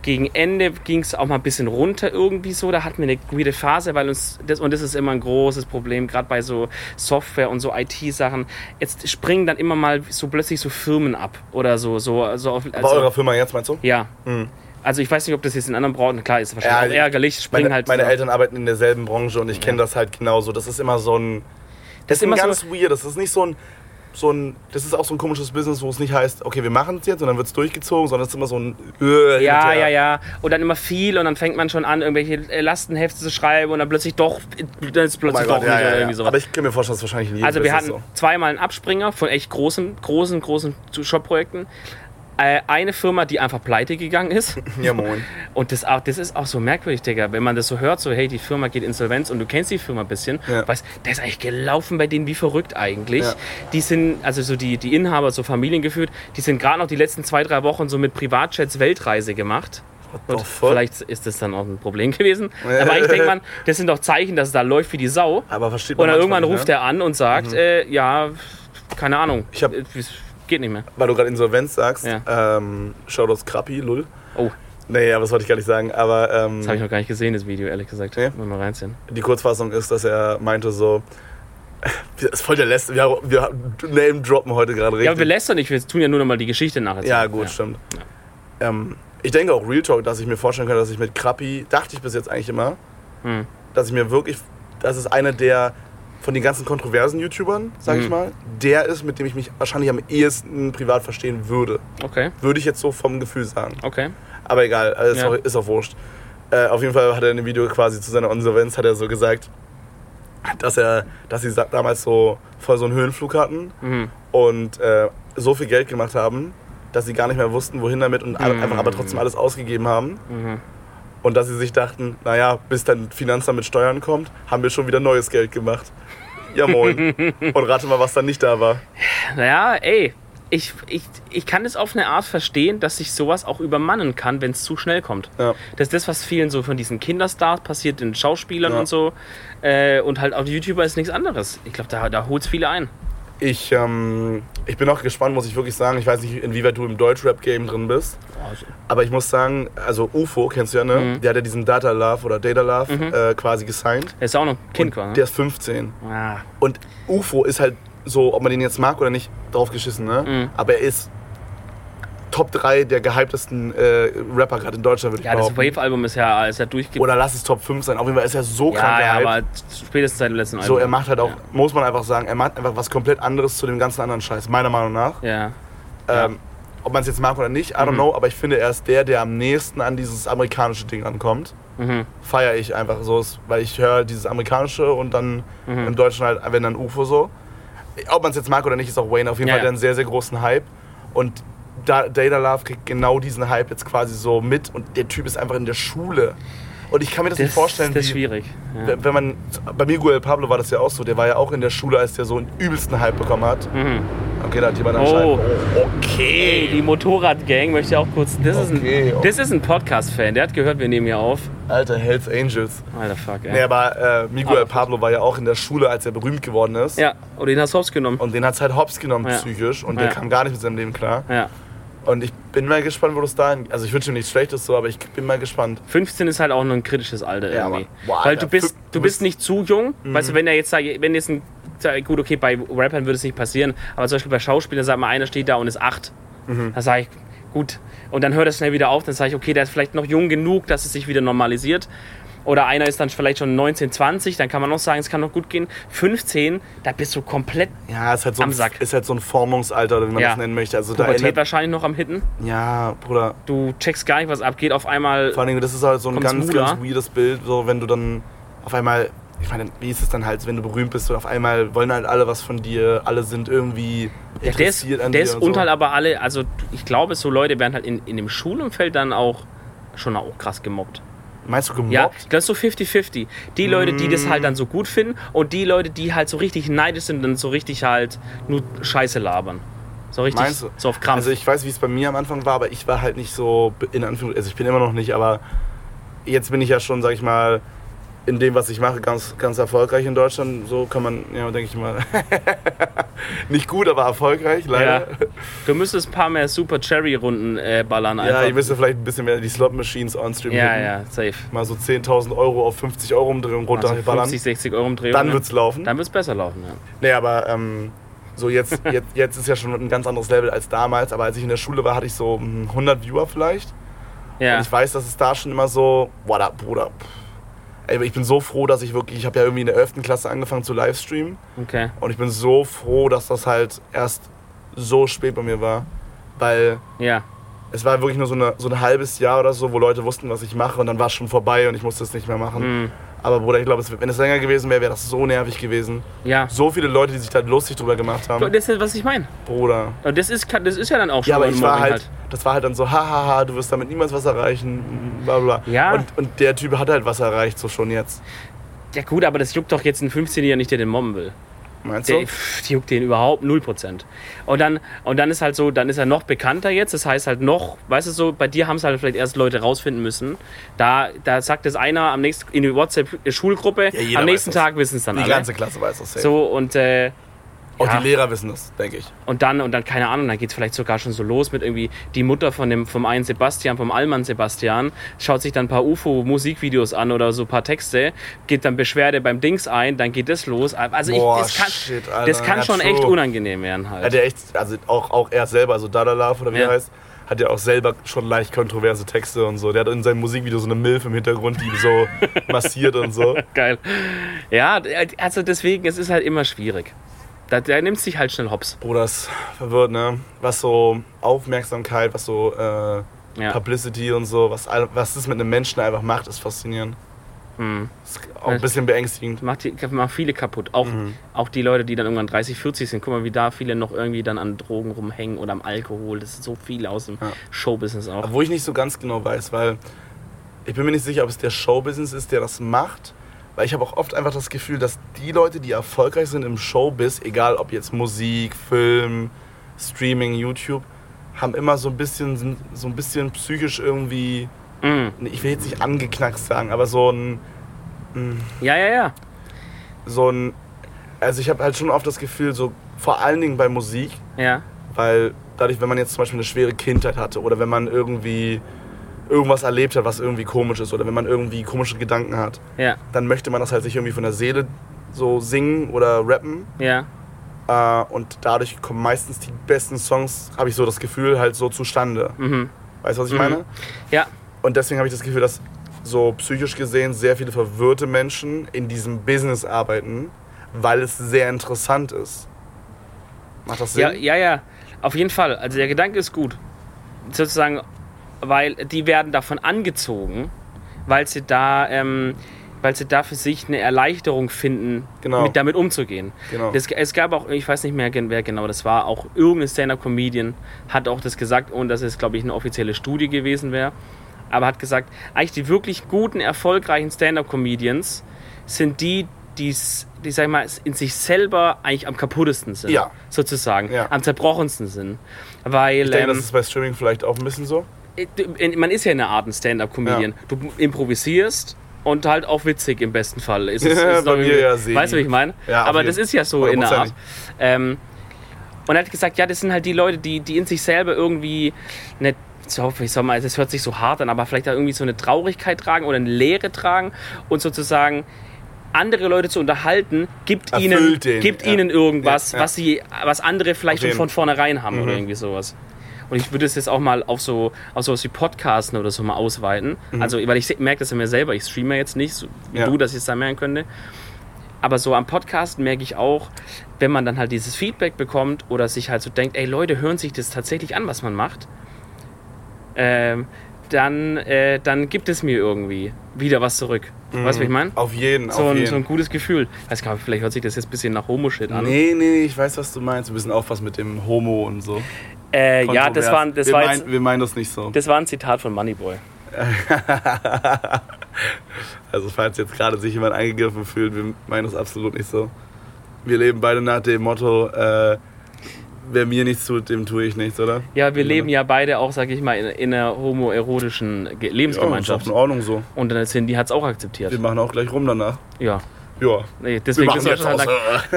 Gegen Ende ging es auch mal ein bisschen runter irgendwie so. Da hatten wir eine weirde Phase, weil uns das und das ist immer ein großes Problem, gerade bei so Software und so IT-Sachen. Jetzt springen dann immer mal so plötzlich so Firmen ab oder so. so, so auf, Bei also, eurer Firma jetzt, meinst du? ja. Mhm. Also ich weiß nicht, ob das jetzt in anderen Branchen, klar ist wahrscheinlich Ja, auch ärgerlich, springen Meine, halt. meine so. Eltern arbeiten in derselben Branche und ich kenne das halt genauso. Das ist immer so ein. Das ist immer immer so- ganz weird. Das ist nicht so ein. So ein, das ist auch so ein komisches Business, wo es nicht heißt, okay, wir machen es jetzt und dann wird es durchgezogen, sondern es ist immer so ein. Äh, Ja, ja, ja. Und dann immer viel und dann fängt man schon an, irgendwelche äh, Lastenhefte zu schreiben und dann plötzlich doch, dann ist Oh plötzlich mein doch Gott, nicht ja, oder ja, irgendwie sowas. Aber ich kann mir vorstellen, dass wahrscheinlich in jedem Also wir Business hatten zweimal einen Abspringer von echt großen, großen, großen Shop-Projekten. Äh, eine Firma, die einfach pleite gegangen ist. Ja, moin. Und das, auch, das ist auch so merkwürdig, Digga. Wenn man das so hört, so hey, die Firma geht insolvenz und du kennst die Firma ein bisschen, Ja. weißt, der ist eigentlich gelaufen bei denen wie verrückt eigentlich. Ja. Die sind, also so die, die Inhaber, so familiengeführt, die sind gerade noch die letzten zwei, drei Wochen so mit Privatjets Weltreise gemacht. Und vielleicht ist das dann auch ein Problem gewesen. Aber eigentlich denkt man, das sind doch Zeichen, dass es da läuft wie die Sau. Aber versteht man Und dann irgendwann nicht, ruft ne? er an und sagt, äh, ja, keine Ahnung, Ich hab- äh, geht nicht mehr. Weil du gerade Insolvenz sagst, Ja. ähm, Shoutouts Krappi, lull. Oh, Nee, aber das wollte ich gar nicht sagen. Aber ähm, das habe ich noch gar nicht gesehen, das Video, ehrlich gesagt. Ja. Muss mal reinziehen. die Kurzfassung ist, dass er meinte so, das ist voll der Läster, wir, wir name droppen heute gerade richtig. Ja, aber wir lästern nicht, wir tun ja nur noch mal die Geschichte nach. Ja, gut, stimmt. Ähm, ich denke auch Real Talk, dass ich mir vorstellen könnte, dass ich mit Krappi, dachte ich bis jetzt eigentlich immer, Hm. dass ich mir wirklich, das ist einer der von den ganzen kontroversen YouTubern, sag ich Mhm. mal, der ist, mit dem ich mich wahrscheinlich am ehesten privat verstehen würde. Okay, Würde ich jetzt so vom Gefühl sagen. okay. Aber egal, ist, Ja. auch, ist auch wurscht. Äh, auf jeden Fall hat er in dem Video quasi zu seiner Insolvenz hat er so gesagt, dass er, dass sie damals so voll so einen Höhenflug hatten Mhm. und äh, so viel Geld gemacht haben, dass sie gar nicht mehr wussten, wohin damit und Mhm. einfach aber trotzdem alles ausgegeben haben. Mhm. Und dass sie sich dachten, naja, bis dann Finanzamt mit Steuern kommt, haben wir schon wieder neues Geld gemacht. Ja moin. und rate mal, was dann nicht da war. Naja, ey, ich, ich, ich kann es auf eine Art verstehen, dass sich sowas auch übermannen kann, wenn es zu schnell kommt. Ja. Das ist das, was vielen so von diesen Kinderstars passiert, den Schauspielern Ja. und so. Äh, und halt auch die YouTuber ist nichts anderes. Ich glaube, da, da holt es viele ein. Ich, ähm, ich bin auch gespannt, muss ich wirklich sagen. Ich weiß nicht, inwieweit du im Deutschrap-Game drin bist. Aber ich muss sagen, also UFO, kennst du ja, ne? Mhm. Der hat ja diesen Data Love oder Data Love äh, quasi gesigned. Er ist auch noch Kind, Und war, ne? Der ist 15. ah, Und UFO ist halt so, ob man den jetzt mag oder nicht, draufgeschissen, ne? Mhm. Aber er ist Top 3 der gehyptesten äh, Rapper gerade in Deutschland, würde ich ja, das behaupten. Wave-Album ist ja, ist ja durchge... Oder lass es Top 5 sein. Auf jeden Fall ist er so ja, krank ja, aber spätestens seit dem letzten Album. so, er macht halt auch, Ja. muss man einfach sagen, er macht einfach was komplett anderes zu dem ganzen anderen Scheiß, meiner Meinung nach. Ja. Ja. Ähm, ob man es jetzt mag oder nicht, I don't Mhm. know, aber ich finde, er ist der, der am nächsten an dieses amerikanische Ding rankommt. Mhm. Feiere ich einfach so, weil ich höre dieses amerikanische und dann Mhm. im Deutschen halt, wenn dann UFO so. Ob man es jetzt mag oder nicht, ist auch Wayne auf jeden Ja, Fall ja. einen sehr, sehr großen Hype. Und Data Love kriegt genau diesen Hype jetzt quasi so mit und der Typ ist einfach in der Schule. Und ich kann mir das, nicht vorstellen, das ist wie, schwierig. Ja. wenn man, bei Miguel Pablo war das ja auch so, der war ja auch in der Schule, als der so einen übelsten Hype bekommen hat. Mhm. Okay, da hat jemand Oh. anscheinend. Oh, Ey, okay. die Motorradgang möchte ich auch kurz. Das ist Okay, ein, okay. das ist ein Podcast-Fan. Der hat gehört, wir nehmen hier auf. Alter, Hells Angels. Alter, fuck, ey. Nee, aber äh, Miguel Aber- Pablo war ja auch in der Schule, als er berühmt geworden ist. Ja, und den hast du genommen. Und den hat es halt hops genommen, Ja. psychisch. Und Ja. der kam gar nicht mit seinem Leben klar. Ja. Und ich bin mal gespannt, wo das da hin. Also, ich wünsche ihm nichts Schlechtes so, aber ich bin mal gespannt. 15 ist halt auch noch ein kritisches Alter Ja, irgendwie. aber- boah, Weil Alter, du bist, du bist nicht zu jung. Mhm. Weißt du, wenn er jetzt sagt, wenn jetzt ein. Gut, okay, bei Rappern würde es nicht passieren, aber zum Beispiel bei Schauspielern, sag mal, einer steht da und ist 8. Mhm. Da sage ich, gut. Und dann hört er schnell wieder auf, dann sage ich, okay, der ist vielleicht noch jung genug, dass es sich wieder normalisiert. Oder einer ist dann vielleicht schon 19, 20, dann kann man auch sagen, es kann noch gut gehen. 15, da bist du komplett Ja, ist halt so, Am ein, Sack. ist halt so ein Formungsalter, oder wie man Ja. das nennen möchte. Also, da Pubertät erinnert, wahrscheinlich noch am Hitten. Ja, Bruder. Du checkst gar nicht, was abgeht. Auf einmal Vor allen Dingen, das ist halt so ein ganz, Mula? ganz weirdes Bild, so wenn du dann auf einmal. Ich meine, wie ist es dann halt, wenn du berühmt bist und auf einmal wollen halt alle was von dir, alle sind irgendwie Ja, der ist, interessiert an der dir ist und und so. halt aber alle, also ich glaube, so Leute werden halt in, in dem Schulumfeld dann auch schon auch krass gemobbt. Meinst du gemobbt? Ja, das ist so 50-50. Die Leute, die das halt dann so gut finden und die Leute, die halt so richtig neidisch sind und so richtig halt nur Scheiße labern. So richtig Meinst du? so auf Krampf. Also ich weiß, wie es bei mir am Anfang war, aber ich war halt nicht so in Anführungszeichen, also ich bin immer noch nicht, aber jetzt bin ich ja schon, sag ich mal, in dem, was ich mache, ganz, ganz erfolgreich in Deutschland. So kann man, ja, denke ich mal, nicht gut, aber erfolgreich, ja. leider. Du müsstest ein paar mehr Super Cherry-Runden äh, ballern Ja, einfach. ihr müsst ja vielleicht ein bisschen mehr die Slot-Machines on-stream ja, hitten. ja, safe. Mal so 10.000 Euro auf 50 Euro umdrehen und Also runterballern. 50, 60 Euro Umdrehung. Dann ne? wird's laufen. Dann wird's besser laufen, ja. Nee, aber ähm, so jetzt, jetzt, jetzt ist ja schon ein ganz anderes Level als damals. Aber als ich in der Schule war, hatte ich so hm, 100 Viewer vielleicht. Ja, Und ich weiß, dass es da schon immer so, boah, da, Bruder. pff. Ey, ich bin so froh, dass ich wirklich, ich habe ja irgendwie in der 11. Klasse angefangen zu livestreamen. okay. Und ich bin so froh, dass das halt erst so spät bei mir war. Weil Ja, es war wirklich nur so, eine, so ein halbes Jahr oder so, wo Leute wussten, was ich mache. Und dann war es schon vorbei und ich musste es nicht mehr machen. Mhm. Aber Bruder, ich glaube, wenn es länger gewesen wäre, wäre das so nervig gewesen. ja. So viele Leute, die sich da lustig drüber gemacht haben. Das ist, was ich meine. Bruder. Und das ist, das ist ja dann auch schon Ja, aber ich war Mobbing halt, das war halt dann so, hahaha, du wirst damit niemals was erreichen, bla bla. Ja. Und, und der Typ hat halt was erreicht, so schon jetzt. Ja gut, aber das juckt doch jetzt einen 15-Jähriger nicht, der den mobben will. Meinst Der, du? die juckt den überhaupt 0%. Und dann, und dann ist halt so, dann ist er noch bekannter jetzt. Das heißt halt noch, weißt du so, bei dir haben es halt vielleicht erst Leute rausfinden müssen. Da, da sagt es einer am nächsten, in die WhatsApp-Schulgruppe, Ja, am nächsten. Tag wissen es dann Die alle. ganze Klasse weiß das safe. So und äh, Auch ja. die Lehrer wissen das, denke ich. und dann und dann keine Ahnung, dann geht es vielleicht sogar schon so los mit irgendwie die Mutter von dem vom einen Sebastian, vom Allmann Sebastian, schaut sich dann ein paar UFO Musikvideos an oder so ein paar Texte, geht dann Beschwerde beim Dings ein, dann geht das los. Also Boah, ich, das kann, shit, Alter. das kann schon true. echt unangenehm werden halt. Hat er echt, also auch, auch er selber, also Dadalaf oder wie Ja. er heißt, hat ja auch selber schon leicht kontroverse Texte und so. Der hat in seinem Musikvideo so eine Milf im Hintergrund, die so massiert und so. Geil. Ja, also deswegen, es ist halt immer schwierig. Da, der nimmt sich halt schnell hops. Bruder, das verwirrt, ne? Was so Aufmerksamkeit, was so äh, Ja. Publicity und so, was, was das mit einem Menschen einfach macht, ist faszinierend. Hm. Ist auch ein bisschen beängstigend. Macht, die, macht viele kaputt. Auch, Mhm. auch die Leute, die dann irgendwann 30, 40 sind. Guck mal, wie da viele noch irgendwie dann an Drogen rumhängen oder am Alkohol. Das ist so viel aus dem Ja. Showbusiness auch. Obwohl ich nicht so ganz genau weiß, weil ich bin mir nicht sicher, ob es der Showbusiness ist, der das macht. Weil ich habe auch oft einfach das Gefühl, dass die Leute, die erfolgreich sind im Showbiz, egal ob jetzt Musik, Film, Streaming, YouTube, haben immer so ein bisschen, so ein bisschen psychisch irgendwie, nee, ich will jetzt nicht angeknackst sagen, aber so ein, Ja, ja, ja. so ein, also ich habe halt schon oft das Gefühl, so vor allen Dingen bei Musik, Ja, Weil dadurch, wenn man jetzt zum Beispiel eine schwere Kindheit hatte oder wenn man irgendwie irgendwas erlebt hat, was irgendwie komisch ist oder wenn man irgendwie komische Gedanken hat, ja, dann möchte man das halt sich irgendwie von der Seele so singen oder rappen. ja. Äh, und dadurch kommen meistens die besten Songs, habe ich so das Gefühl, halt so zustande. Mhm. Weißt du, was ich Mhm. meine? Ja, Und deswegen habe ich das Gefühl, dass so psychisch gesehen sehr viele verwirrte Menschen in diesem Business arbeiten, weil es sehr interessant ist. Macht das Sinn? ja, ja, ja. Auf jeden Fall. Also der Gedanke ist gut. Sozusagen, weil die werden davon angezogen, weil sie da, ähm, weil sie da für sich eine Erleichterung finden, Genau. mit damit umzugehen. Genau. Das, es gab auch, ich weiß nicht mehr, wer genau das war, auch irgendein Stand-Up-Comedian hat auch das gesagt, ohne dass es, glaube ich, eine offizielle Studie gewesen wäre. Aber hat gesagt, eigentlich die wirklich guten, erfolgreichen Stand-Up-Comedians sind die, die's, die, sag ich mal, in sich selber eigentlich am kaputtesten sind. Ja. Sozusagen. Ja. Am zerbrochensten sind. Weil Ich denke, ähm, das ist bei Streaming vielleicht auch ein bisschen so. Man ist ja in einer Art ein Stand-Up-Comedian. Du improvisierst und halt auch witzig im besten Fall. Ist, es- Ja, ist bei mir ja, Segi. Weißt du, wie ich meine? Ja, Aber das ist ja so in der Art. Ähm, und er hat gesagt, ja, das sind halt die Leute, die, die in sich selber irgendwie eine, so, ich sag mal, das hört sich so hart an, aber vielleicht da irgendwie so eine Traurigkeit tragen oder eine Leere tragen und sozusagen andere Leute zu unterhalten, gibt Erfüllt ihnen, den, gibt ja. ihnen irgendwas, Ja, ja. was sie, was andere vielleicht schon von vornherein haben oder Mhm. irgendwie sowas. Und ich würde es jetzt auch mal auf so auf sowas wie Podcasten oder so mal ausweiten. Also, weil ich merke das ja mir selber. Ich streame jetzt nicht, so wie Mhm. Ja. du, dass ich es da merken könnte. Aber so am Podcast merke ich auch, wenn man dann halt dieses Feedback bekommt oder sich halt so denkt, ey Leute, hören sich das tatsächlich an, was man macht, ähm, dann, äh, dann gibt es mir irgendwie wieder was zurück. Weißt du, wie ich meine? Auf jeden, So auf ein, jeden. so ein gutes Gefühl. Weiß gar nicht, vielleicht hört sich das jetzt ein bisschen nach Homo-Shit an. Nee, nee, ich weiß, was du meinst. Wir müssen aufpassen mit dem Homo und so. Äh, ja, das war, das, wir, war meinen, jetzt, wir meinen das nicht so. das war ein Zitat von Moneyboy. Also falls jetzt gerade sich jemand eingegriffen fühlt, wir meinen das absolut nicht so. Wir leben beide nach dem Motto, äh, wer mir nichts tut, dem tue ich nichts, oder? Ja, wir leben ja beide auch, sag ich mal, in, in einer homoerotischen Ge- Ja, Lebensgemeinschaft. ist auch in Ordnung so. Und dann Cindy hat es auch akzeptiert. Wir machen auch gleich rum danach. Ja. Ja. Nee, Wir deswegen ist jetzt lang-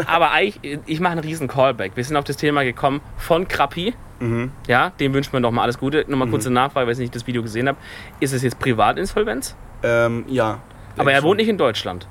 Aber eigentlich, ich mache einen riesen Callback. Wir sind auf das Thema gekommen von Krappi. Mhm. Ja, dem wünschen wir nochmal alles Gute. Nochmal kurze Nachfrage, weil ich nicht das Video gesehen habe. Ist es jetzt Privatinsolvenz? Ähm, ja. Aber er Denk wohnt nicht in Deutschland.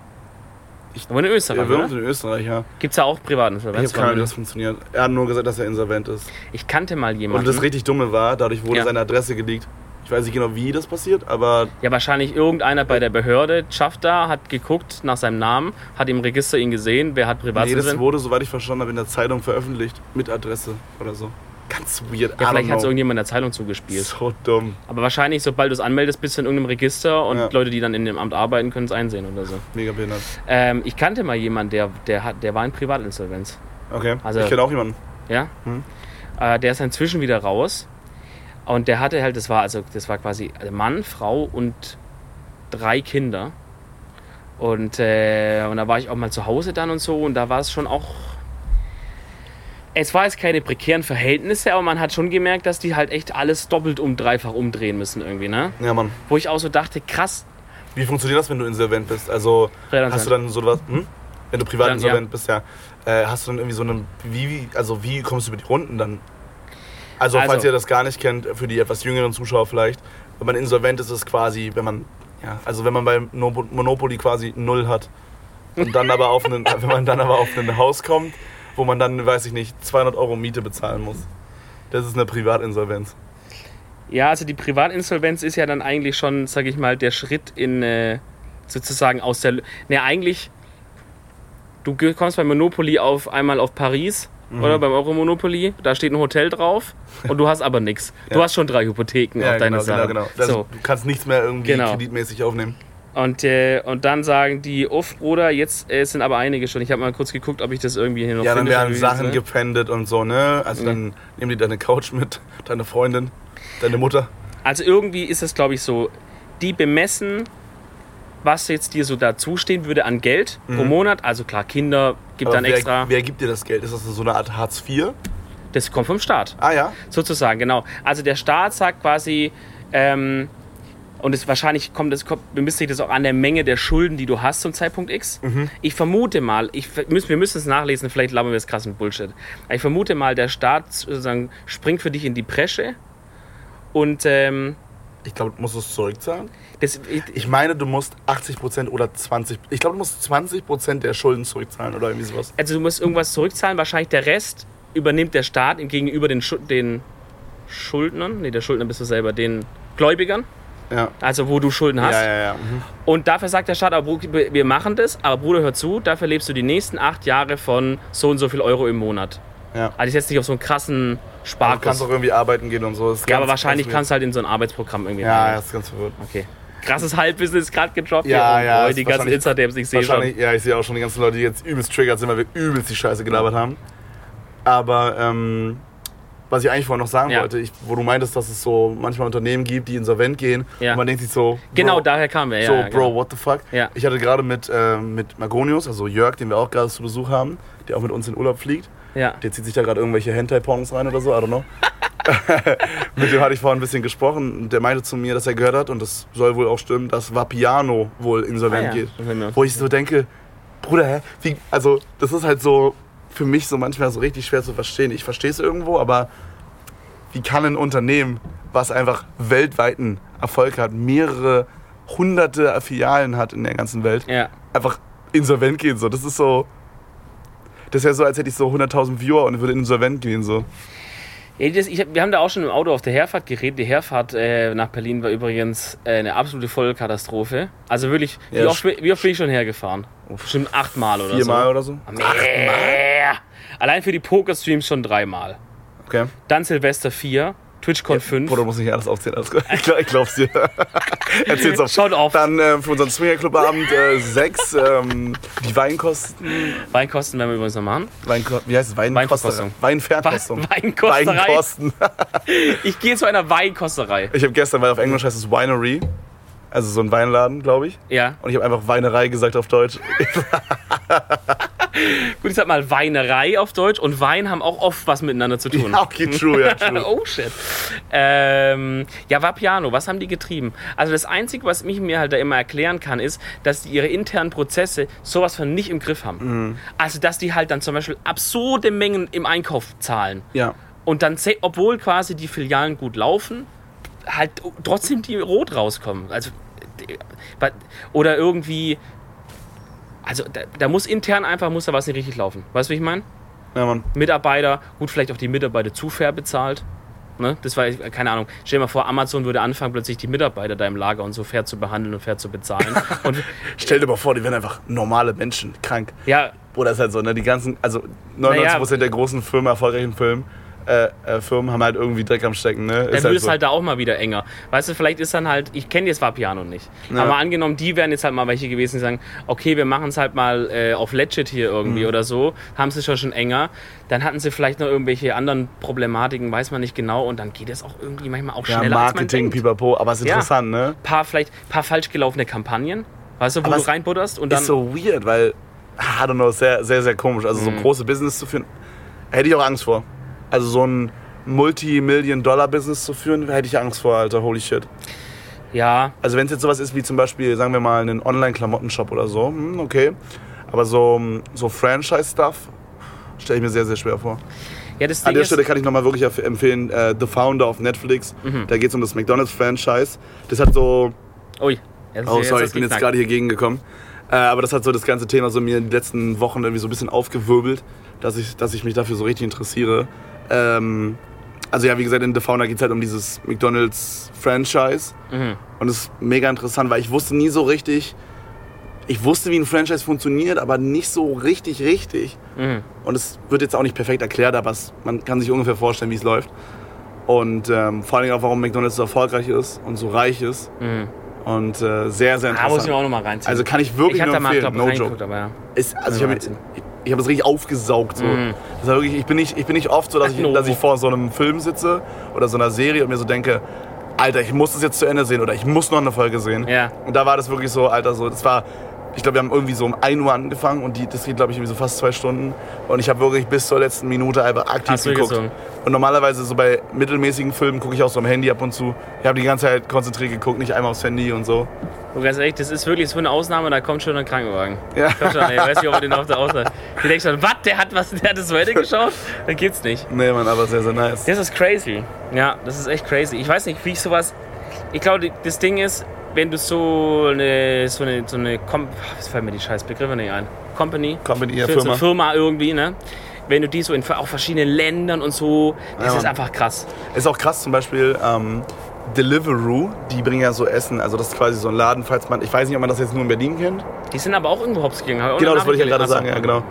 Ich- er wohnt in schon. Österreich, Er wohnt in Österreich, ja. Gibt es da auch Ich Privatinsolvenz? habe keine Ahnung, wie das funktioniert. Er hat nur gesagt, dass er insolvent ist. Ich kannte mal Und jemanden. das richtig Dumme war, dadurch wurde Ja. seine Adresse geleakt. Ich weiß nicht genau, wie das passiert, aber Ja, wahrscheinlich irgendeiner bei der Behörde, schafft da, hat geguckt nach seinem Namen, hat im Register ihn gesehen, wer hat nee, das wurde, soweit ich verstanden habe, in der Zeitung veröffentlicht. Mit Adresse oder so. Ganz weird. ja, vielleicht hat es irgendjemand in der Zeitung zugespielt. So dumm. Aber wahrscheinlich, sobald du es anmeldest, bist du in irgendeinem Register und Ja. Leute, die dann in dem Amt arbeiten, können es einsehen oder so. Mega behindert. Ähm, ich kannte mal jemanden, der, der, hat, der war in Privatinsolvenz. Okay. Also- ich kenne auch jemanden. Ja? Hm. Äh, der ist inzwischen wieder raus. Und der hatte halt, das war also, das war quasi Mann, Frau und drei Kinder. Und, äh, und da war ich auch mal zu Hause dann und so und da war es schon auch. Es war jetzt keine prekären Verhältnisse, aber man hat schon gemerkt, dass die halt echt alles doppelt um dreifach umdrehen müssen irgendwie, ne? Ja, Mann. Wo ich auch so dachte, krass, Wie funktioniert das, wenn du insolvent bist? Also, hast du dann so was, hm? Wenn du privat insolvent ja. bist, ja. Äh, hast du dann irgendwie so eine, wie, wie, also wie kommst du über die Runden dann? Also, Also- falls ihr das gar nicht kennt, für die etwas jüngeren Zuschauer vielleicht, wenn man insolvent ist, ist es quasi, wenn man, ja, also wenn man bei No- Monopoly quasi null hat und dann aber auf einen, wenn man dann aber auf ein Haus kommt, wo man dann, weiß ich nicht, 200 Euro Miete bezahlen muss. Das ist eine Privatinsolvenz. Ja, also die Privatinsolvenz ist ja dann eigentlich schon, sag ich mal, der Schritt in äh, sozusagen aus der. Ne, eigentlich, du kommst bei Monopoly auf einmal auf Paris oder beim Euro Monopoly, da steht ein Hotel drauf und du hast aber nichts. Du Ja. hast schon drei Hypotheken auf deine genau, Sache. genau, genau. Das, So. Du kannst nichts mehr irgendwie Genau. kreditmäßig aufnehmen. Und, äh, und dann sagen die, uff, Bruder, jetzt äh, sind aber einige schon. Ich habe mal kurz geguckt, ob ich das irgendwie hier noch Ja, dann werden Sachen ne? gepfändet und so, ne? Also dann nehmen die deine Couch mit, deine Freundin, deine Mutter. Also irgendwie ist es, glaube ich, so, die bemessen, was jetzt dir so dazustehen würde an Geld pro Monat. Also klar, Kinder gibt Mhm. Aber dann wer, extra. Wer gibt dir das Geld? Ist das so eine Art Hartz IV? Das kommt vom Staat, Ah ja? sozusagen, genau. Also der Staat sagt quasi, ähm, und es wahrscheinlich kommt das kommt, bemisst sich das auch an der Menge der Schulden, die du hast zum Zeitpunkt X. Mhm. Ich vermute mal, ich, wir müssen es nachlesen, vielleicht labern wir jetzt krassen Bullshit. Ich vermute mal, der Staat sozusagen springt für dich in die Bresche und ähm, Ich glaube, du musst es zurückzahlen. das, ich, Ich meine, du musst 80% oder 20%. Ich glaube, du musst 20% der Schulden zurückzahlen oder irgendwie sowas. Also du musst irgendwas zurückzahlen, wahrscheinlich der Rest übernimmt der Staat gegenüber den, Schu den Schuldnern, nee, der Schuldner bist du selber, den Gläubigern, Ja. also wo du Schulden hast. Ja, ja, ja. Mhm. Und dafür sagt der Staat, aber wir machen das, aber Bruder, hör zu, dafür lebst du die nächsten acht Jahre von so und so viel Euro im Monat. Ja. Also jetzt nicht auf so einen krassen Du kannst Sparkurs. auch irgendwie arbeiten gehen und so. Ja, aber wahrscheinlich kannst du halt in so ein Arbeitsprogramm irgendwie. Ja, rein. das ist ganz verwirrt. Okay. Krasses Halbwissen ist gerade gedroppt Ja, hier. ja, boy, ist die ganzen Insta-Tabs, ich sehe schon. Ja, ich sehe auch schon die ganzen Leute, die jetzt übelst triggert sind, weil wir übelst die Scheiße gelabert haben. Aber ähm, was ich eigentlich vorhin noch sagen Ja. wollte, ich, wo du meintest, dass es so manchmal Unternehmen gibt, die insolvent gehen Ja. und man denkt sich so, Genau, daher kamen wir. Ja, so, ja, Bro, genau. what the fuck? Ja. Ich hatte gerade mit, ähm, mit Magonius, also Jörg, den wir auch gerade zu Besuch haben, der auch mit uns in Urlaub fliegt. Ja. Der zieht sich da gerade irgendwelche Hentai-Pornos rein oder so, I don't know. mit dem hatte ich vorhin ein bisschen gesprochen und der meinte zu mir, dass er gehört hat, und das soll wohl auch stimmen, dass Vapiano wohl insolvent Ah, ja. geht. Wo ich so denke, Bruder, hä? Wie, also, das ist halt so für mich so manchmal so richtig schwer zu verstehen. Ich verstehe es irgendwo, aber wie kann ein Unternehmen, was einfach weltweiten Erfolg hat, mehrere hunderte Filialen hat in der ganzen Welt, Ja. einfach insolvent gehen? So, das ist so. Das ist ja so, als hätte ich so 100.000 Viewer und würde insolvent gehen. So. Ja, das, ich, wir haben da auch schon im Auto auf der Herfahrt geredet. Die Herfahrt äh, nach Berlin war übrigens äh, eine absolute Vollkatastrophe. Also wirklich, wie, Ja, oft, wie oft bin ich schon hergefahren? Bestimmt achtmal oder Viermal so. oder so? Mehr. Allein für die Pokerstreams schon dreimal. Okay. Dann Silvester 4. TwitchCon 5. Bruder, du musst nicht alles aufzählen. Alles. Ich, glaub, ich glaub's dir. Erzähl's auf. Schon oft. Dann äh, für unseren Swingerclub-Abend äh, sechs. Ähm, die Weinkosten. Weinkosten werden wir übrigens noch machen. Weinko wie heißt es? Weinkosterei. Weinverkostung. Weinverkostung. Weinkosterei. Weinkosten. Ich gehe zu einer Weinkosterei. Ich habe gestern, weil auf Englisch heißt es Winery. Also so ein Weinladen, glaube ich. Ja. Und ich habe einfach Weinerei gesagt auf Deutsch. Gut, ich sag mal Weinerei auf Deutsch und Wein haben auch oft was miteinander zu tun. Ja, okay, true, ja, true. oh shit. Ähm, ja, Vapiano, was haben die getrieben? Also das Einzige, was mich mir halt da immer erklären kann, ist, dass die ihre internen Prozesse sowas von nicht im Griff haben. Mhm. Also dass die halt dann zum Beispiel absurde Mengen im Einkauf zahlen. Ja. Und dann, obwohl quasi die Filialen gut laufen, halt trotzdem die rot rauskommen. Also, oder irgendwie, also da, da muss intern einfach, muss da was nicht richtig laufen. Weißt du, wie ich meine? Ja, Mann. Mitarbeiter, gut, vielleicht auch die Mitarbeiter zu fair bezahlt. Ne? Das war, keine Ahnung, stell dir mal vor, Amazon würde anfangen, plötzlich die Mitarbeiter da im Lager und so fair zu behandeln und fair zu bezahlen. und Stell dir mal vor, die wären einfach normale Menschen, krank. ja, Bruder, ist halt so, ne? Die ganzen, also 99% Naja. der großen Firmen, erfolgreichen Firmen, äh, äh, Firmen haben halt irgendwie Dreck am Stecken, ne? dann Ist wird es so. halt da auch mal wieder enger. Weißt du, vielleicht ist dann halt, ich kenne jetzt Vapiano nicht, Ja. aber angenommen, die wären jetzt halt mal welche gewesen, die sagen, okay, wir machen es halt mal äh, auf Legit hier Mhm. irgendwie oder so, haben sie schon schon enger, dann hatten sie vielleicht noch irgendwelche anderen Problematiken, weiß man nicht genau und dann geht es auch irgendwie manchmal auch ja, schneller als man Marketing, denkt. pipapo, aber ist Ja. interessant, ne? Paar, vielleicht paar falsch gelaufene Kampagnen, weißt du, wo Aber du es reinbutterst und dann... Ist so weird, weil, I don't know, sehr, sehr, sehr komisch. Also so Mhm. große Business zu führen, hätte ich auch Angst vor. Also so ein Multi-Million-Dollar-Business zu führen, hätte ich Angst vor, Alter, holy shit. Ja, Also wenn es jetzt sowas ist wie zum Beispiel, sagen wir mal, einen Online-Klamottenshop oder so, hm, okay. Aber so, so Franchise-Stuff stelle ich mir sehr, sehr schwer vor. ja, An Ding der Stelle kann ich nochmal wirklich empf- empfehlen, äh, The Founder auf Netflix. Mhm. Da geht es um das McDonalds-Franchise. Das hat so ui, jetzt, Oh, sorry, ich bin jetzt gerade hier gegengekommen. Äh, aber das hat so das ganze Thema so mir in den letzten Wochen irgendwie so ein bisschen aufgewirbelt, dass ich, dass ich mich dafür so richtig interessiere. Ähm, also ja, wie gesagt, in The Founder geht es halt um dieses McDonalds-Franchise. Mhm. Und es ist mega interessant, weil ich wusste nie so richtig, ich wusste, wie ein Franchise funktioniert, aber nicht so richtig, richtig. Mhm. Und es wird jetzt auch nicht perfekt erklärt, aber es, man kann sich ungefähr vorstellen, wie es läuft. Und ähm, vor allem auch, warum McDonalds so erfolgreich ist und so reich ist. Mhm. Und äh, sehr, sehr Ah, muss ich mir auch interessant. nochmal reinziehen. Also kann ich wirklich ich nur da mal, empfehlen, no joke. aber ja. Ist, also ich Wahnsinn. ich, ich hab das richtig aufgesaugt. So. Mhm. Das war wirklich, ich, bin nicht, ich, bin nicht, ich bin nicht oft so, dass ich, No. dass ich vor so einem Film sitze oder so einer Serie und mir so denke, Alter, ich muss das jetzt zu Ende sehen oder ich muss noch eine Folge sehen. Ja. Und da war das wirklich so, Alter, so, das war, ich glaube, wir haben irgendwie so um 1 Uhr angefangen und die, das geht, glaube ich, irgendwie so fast zwei Stunden. Und ich habe wirklich bis zur letzten Minute einfach aktiv Hast geguckt. Und normalerweise so bei mittelmäßigen Filmen gucke ich auch so am Handy ab und zu. Ich habe die ganze Zeit konzentriert geguckt, nicht einmal aufs Handy und so. Und ganz ehrlich, das ist wirklich so eine Ausnahme, da kommt schon ein Krankenwagen. Ja. Kommt schon, ich weiß nicht, ob er den auf der Ausnahme. Du denkst schon, was, der hat was, der hat das zu Ende geschaut? Dann geht's nicht. Nee, Mann, aber sehr, sehr nice. Das ist crazy. Ja, das ist echt crazy. Ich weiß nicht, wie ich sowas. Ich glaube, die- das Ding ist, wenn du so eine, so eine, so eine was fällt mir die scheiß Begriffe nicht ein? Company? Company, ja, so Firma. Firma irgendwie, ne? Wenn du die so in auch verschiedenen Ländern und so, das Ja, ist einfach krass. Ist auch krass, zum Beispiel ähm, Deliveroo, die bringen ja so Essen. Also das ist quasi so ein Laden, falls man, ich weiß nicht, ob man das jetzt nur in Berlin kennt. Die sind aber auch irgendwo hops gegangen. Genau, das wollte ich ja gerade sagen, ja genau.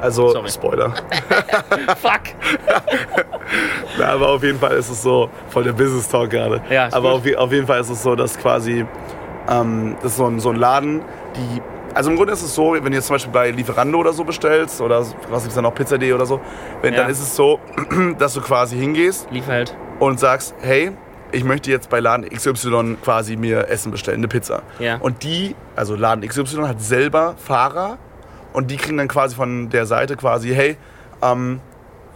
Also, Sorry. Spoiler. Fuck. Na, aber auf jeden Fall ist es so, voll der Business Talk gerade. Ja, aber auf, auf jeden Fall ist es so, dass quasi, ähm, das ist so ein, so ein Laden, die, also im Grunde ist es so, wenn du jetzt zum Beispiel bei Lieferando oder so bestellst, oder was gibt's da noch, Pizza.de oder so, wenn, Ja. dann ist es so, dass du quasi hingehst Lieferheld. und sagst, hey, ich möchte jetzt bei Laden XY quasi mir Essen bestellen, eine Pizza. Ja. Und die, also Laden XY hat selber Fahrer und die kriegen dann quasi von der Seite quasi, hey, ähm,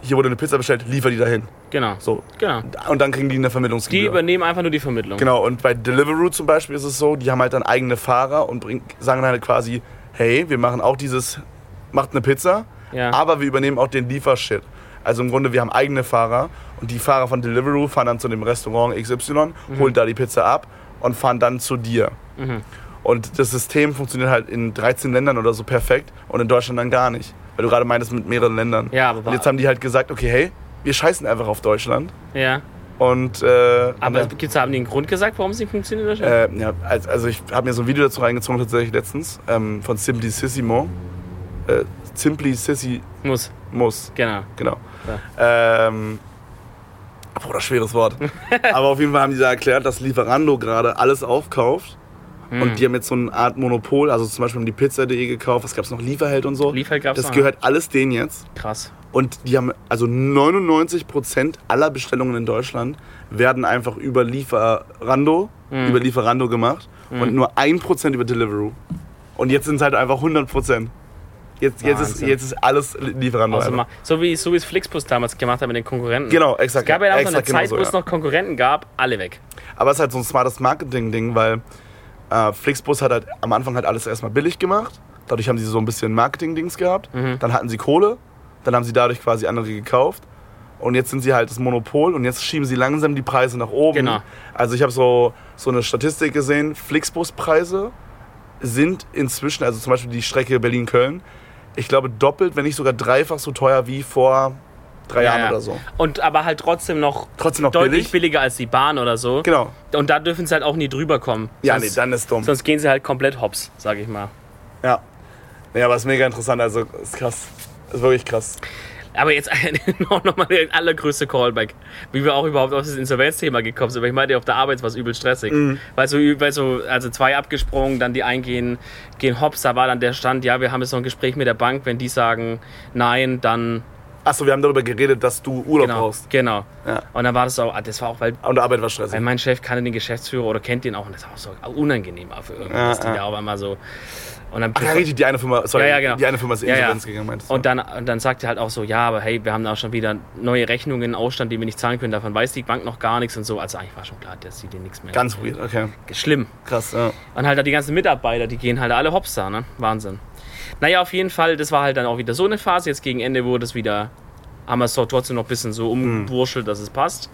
hier wurde eine Pizza bestellt, liefer die dahin. Genau. So. Genau. Und dann kriegen die eine Die Vermittlungsgebühr. übernehmen einfach nur die Vermittlung. Genau, und bei Deliveroo zum Beispiel ist es so, die haben halt dann eigene Fahrer und bring, sagen dann halt quasi, hey, wir machen auch dieses, macht eine Pizza, Ja. aber wir übernehmen auch den Liefershit. Also im Grunde, wir haben eigene Fahrer und die Fahrer von Deliveroo fahren dann zu dem Restaurant XY, holen da die Pizza ab und fahren dann zu dir. Mhm. Und das System funktioniert halt in 13 Ländern oder so perfekt und in Deutschland dann gar nicht. Weil du gerade meintest mit mehreren Ländern. Ja, aber Und jetzt haben die halt gesagt, okay, hey, wir scheißen einfach auf Deutschland. Ja. Und äh, Aber ja. gibt's, haben die einen Grund gesagt, warum es nicht funktioniert? in Deutschland? Äh, ja, als- also ich habe mir so ein Video dazu reingezogen tatsächlich letztens ähm, von Simplicissimo. Äh, Simplicissimo, Muss. muss, Genau. genau. Ähm, Boah, das schweres Wort. Aber auf jeden Fall haben die da erklärt, dass Lieferando gerade alles aufkauft. Hm. Und die haben jetzt so eine Art Monopol. Also zum Beispiel haben die Pizza.de gekauft. Was gab es noch? Lieferheld und so. Lieferheld gab's Das noch, gehört alles denen jetzt. Krass. Und die haben, also 99% aller Bestellungen in Deutschland werden einfach über Lieferando, Hm. über Lieferando gemacht und nur 1% über Deliveroo. Und jetzt sind es halt einfach 100%. Jetzt, jetzt, ist, jetzt ist alles Lieferando. Also mal, so wie so wie es Flixbus damals gemacht hat mit den Konkurrenten. Genau, exakt. Es gab ja auch so eine genau Zeit, so, wo es ja. noch Konkurrenten gab, alle weg. Aber es ist halt so ein smartes Marketing-Ding, weil äh, Flixbus hat halt am Anfang halt alles erstmal billig gemacht. Dadurch haben sie so ein bisschen Marketing-Dings gehabt. Mhm. Dann hatten sie Kohle. Dann haben sie dadurch quasi andere gekauft. Und jetzt sind sie halt das Monopol und jetzt schieben sie langsam die Preise nach oben. Genau. Also ich habe so, so eine Statistik gesehen, Flixbus-Preise sind inzwischen, also zum Beispiel die Strecke Berlin-Köln, ich glaube doppelt, wenn nicht sogar dreifach so teuer wie vor drei Jahren Ja, ja. oder so. Und aber halt trotzdem noch Trotzdem noch deutlich billig. billiger als die Bahn oder so. Genau. Und da dürfen sie halt auch nie drüber kommen. Ja, sonst, nee, dann ist dumm. sonst gehen sie halt komplett hops, sag ich mal. Ja. Ja, aber ist mega interessant, also ist krass. Ist wirklich krass. Aber jetzt noch, noch mal der allergrößte Callback, wie wir auch überhaupt auf das Insolvenzthema gekommen sind. Aber ich meinte, auf der Arbeit war es übel stressig. Mhm. Weil, so, weil so, also zwei abgesprungen, dann die eingehen, gehen hops, da war dann der Stand, ja, wir haben jetzt noch ein Gespräch mit der Bank, wenn die sagen nein, dann Achso, wir haben darüber geredet, dass du Urlaub genau. brauchst. Genau. Ja. Und dann war das auch, ah, das war auch, weil, Und die Arbeit war stressig. weil mein Chef kannte den Geschäftsführer oder kennt den auch und das war auch so unangenehm auch für irgendwie, Ja, die ja. da auf einmal so. Und dann Ach ja, richtig, die eine Firma, sorry, Ja, ja, genau. die eine Firma ist in Ja. Insolvenz gegangen, meintest du? Und dann, und dann sagt er halt auch so, ja, aber hey, wir haben da auch schon wieder neue Rechnungen in Ausstand, die wir nicht zahlen können. Davon weiß die Bank noch gar nichts und so. Also eigentlich war schon klar, dass sie dir nichts mehr. Ganz weird, okay. schlimm. Krass, ja. Und halt die ganzen Mitarbeiter, die gehen halt alle hops da, ne? Wahnsinn. Naja, auf jeden Fall, das war halt dann auch wieder so eine Phase. Jetzt gegen Ende wurde es wieder, haben wir es doch trotzdem noch ein bisschen so umwurschtelt, dass es passt.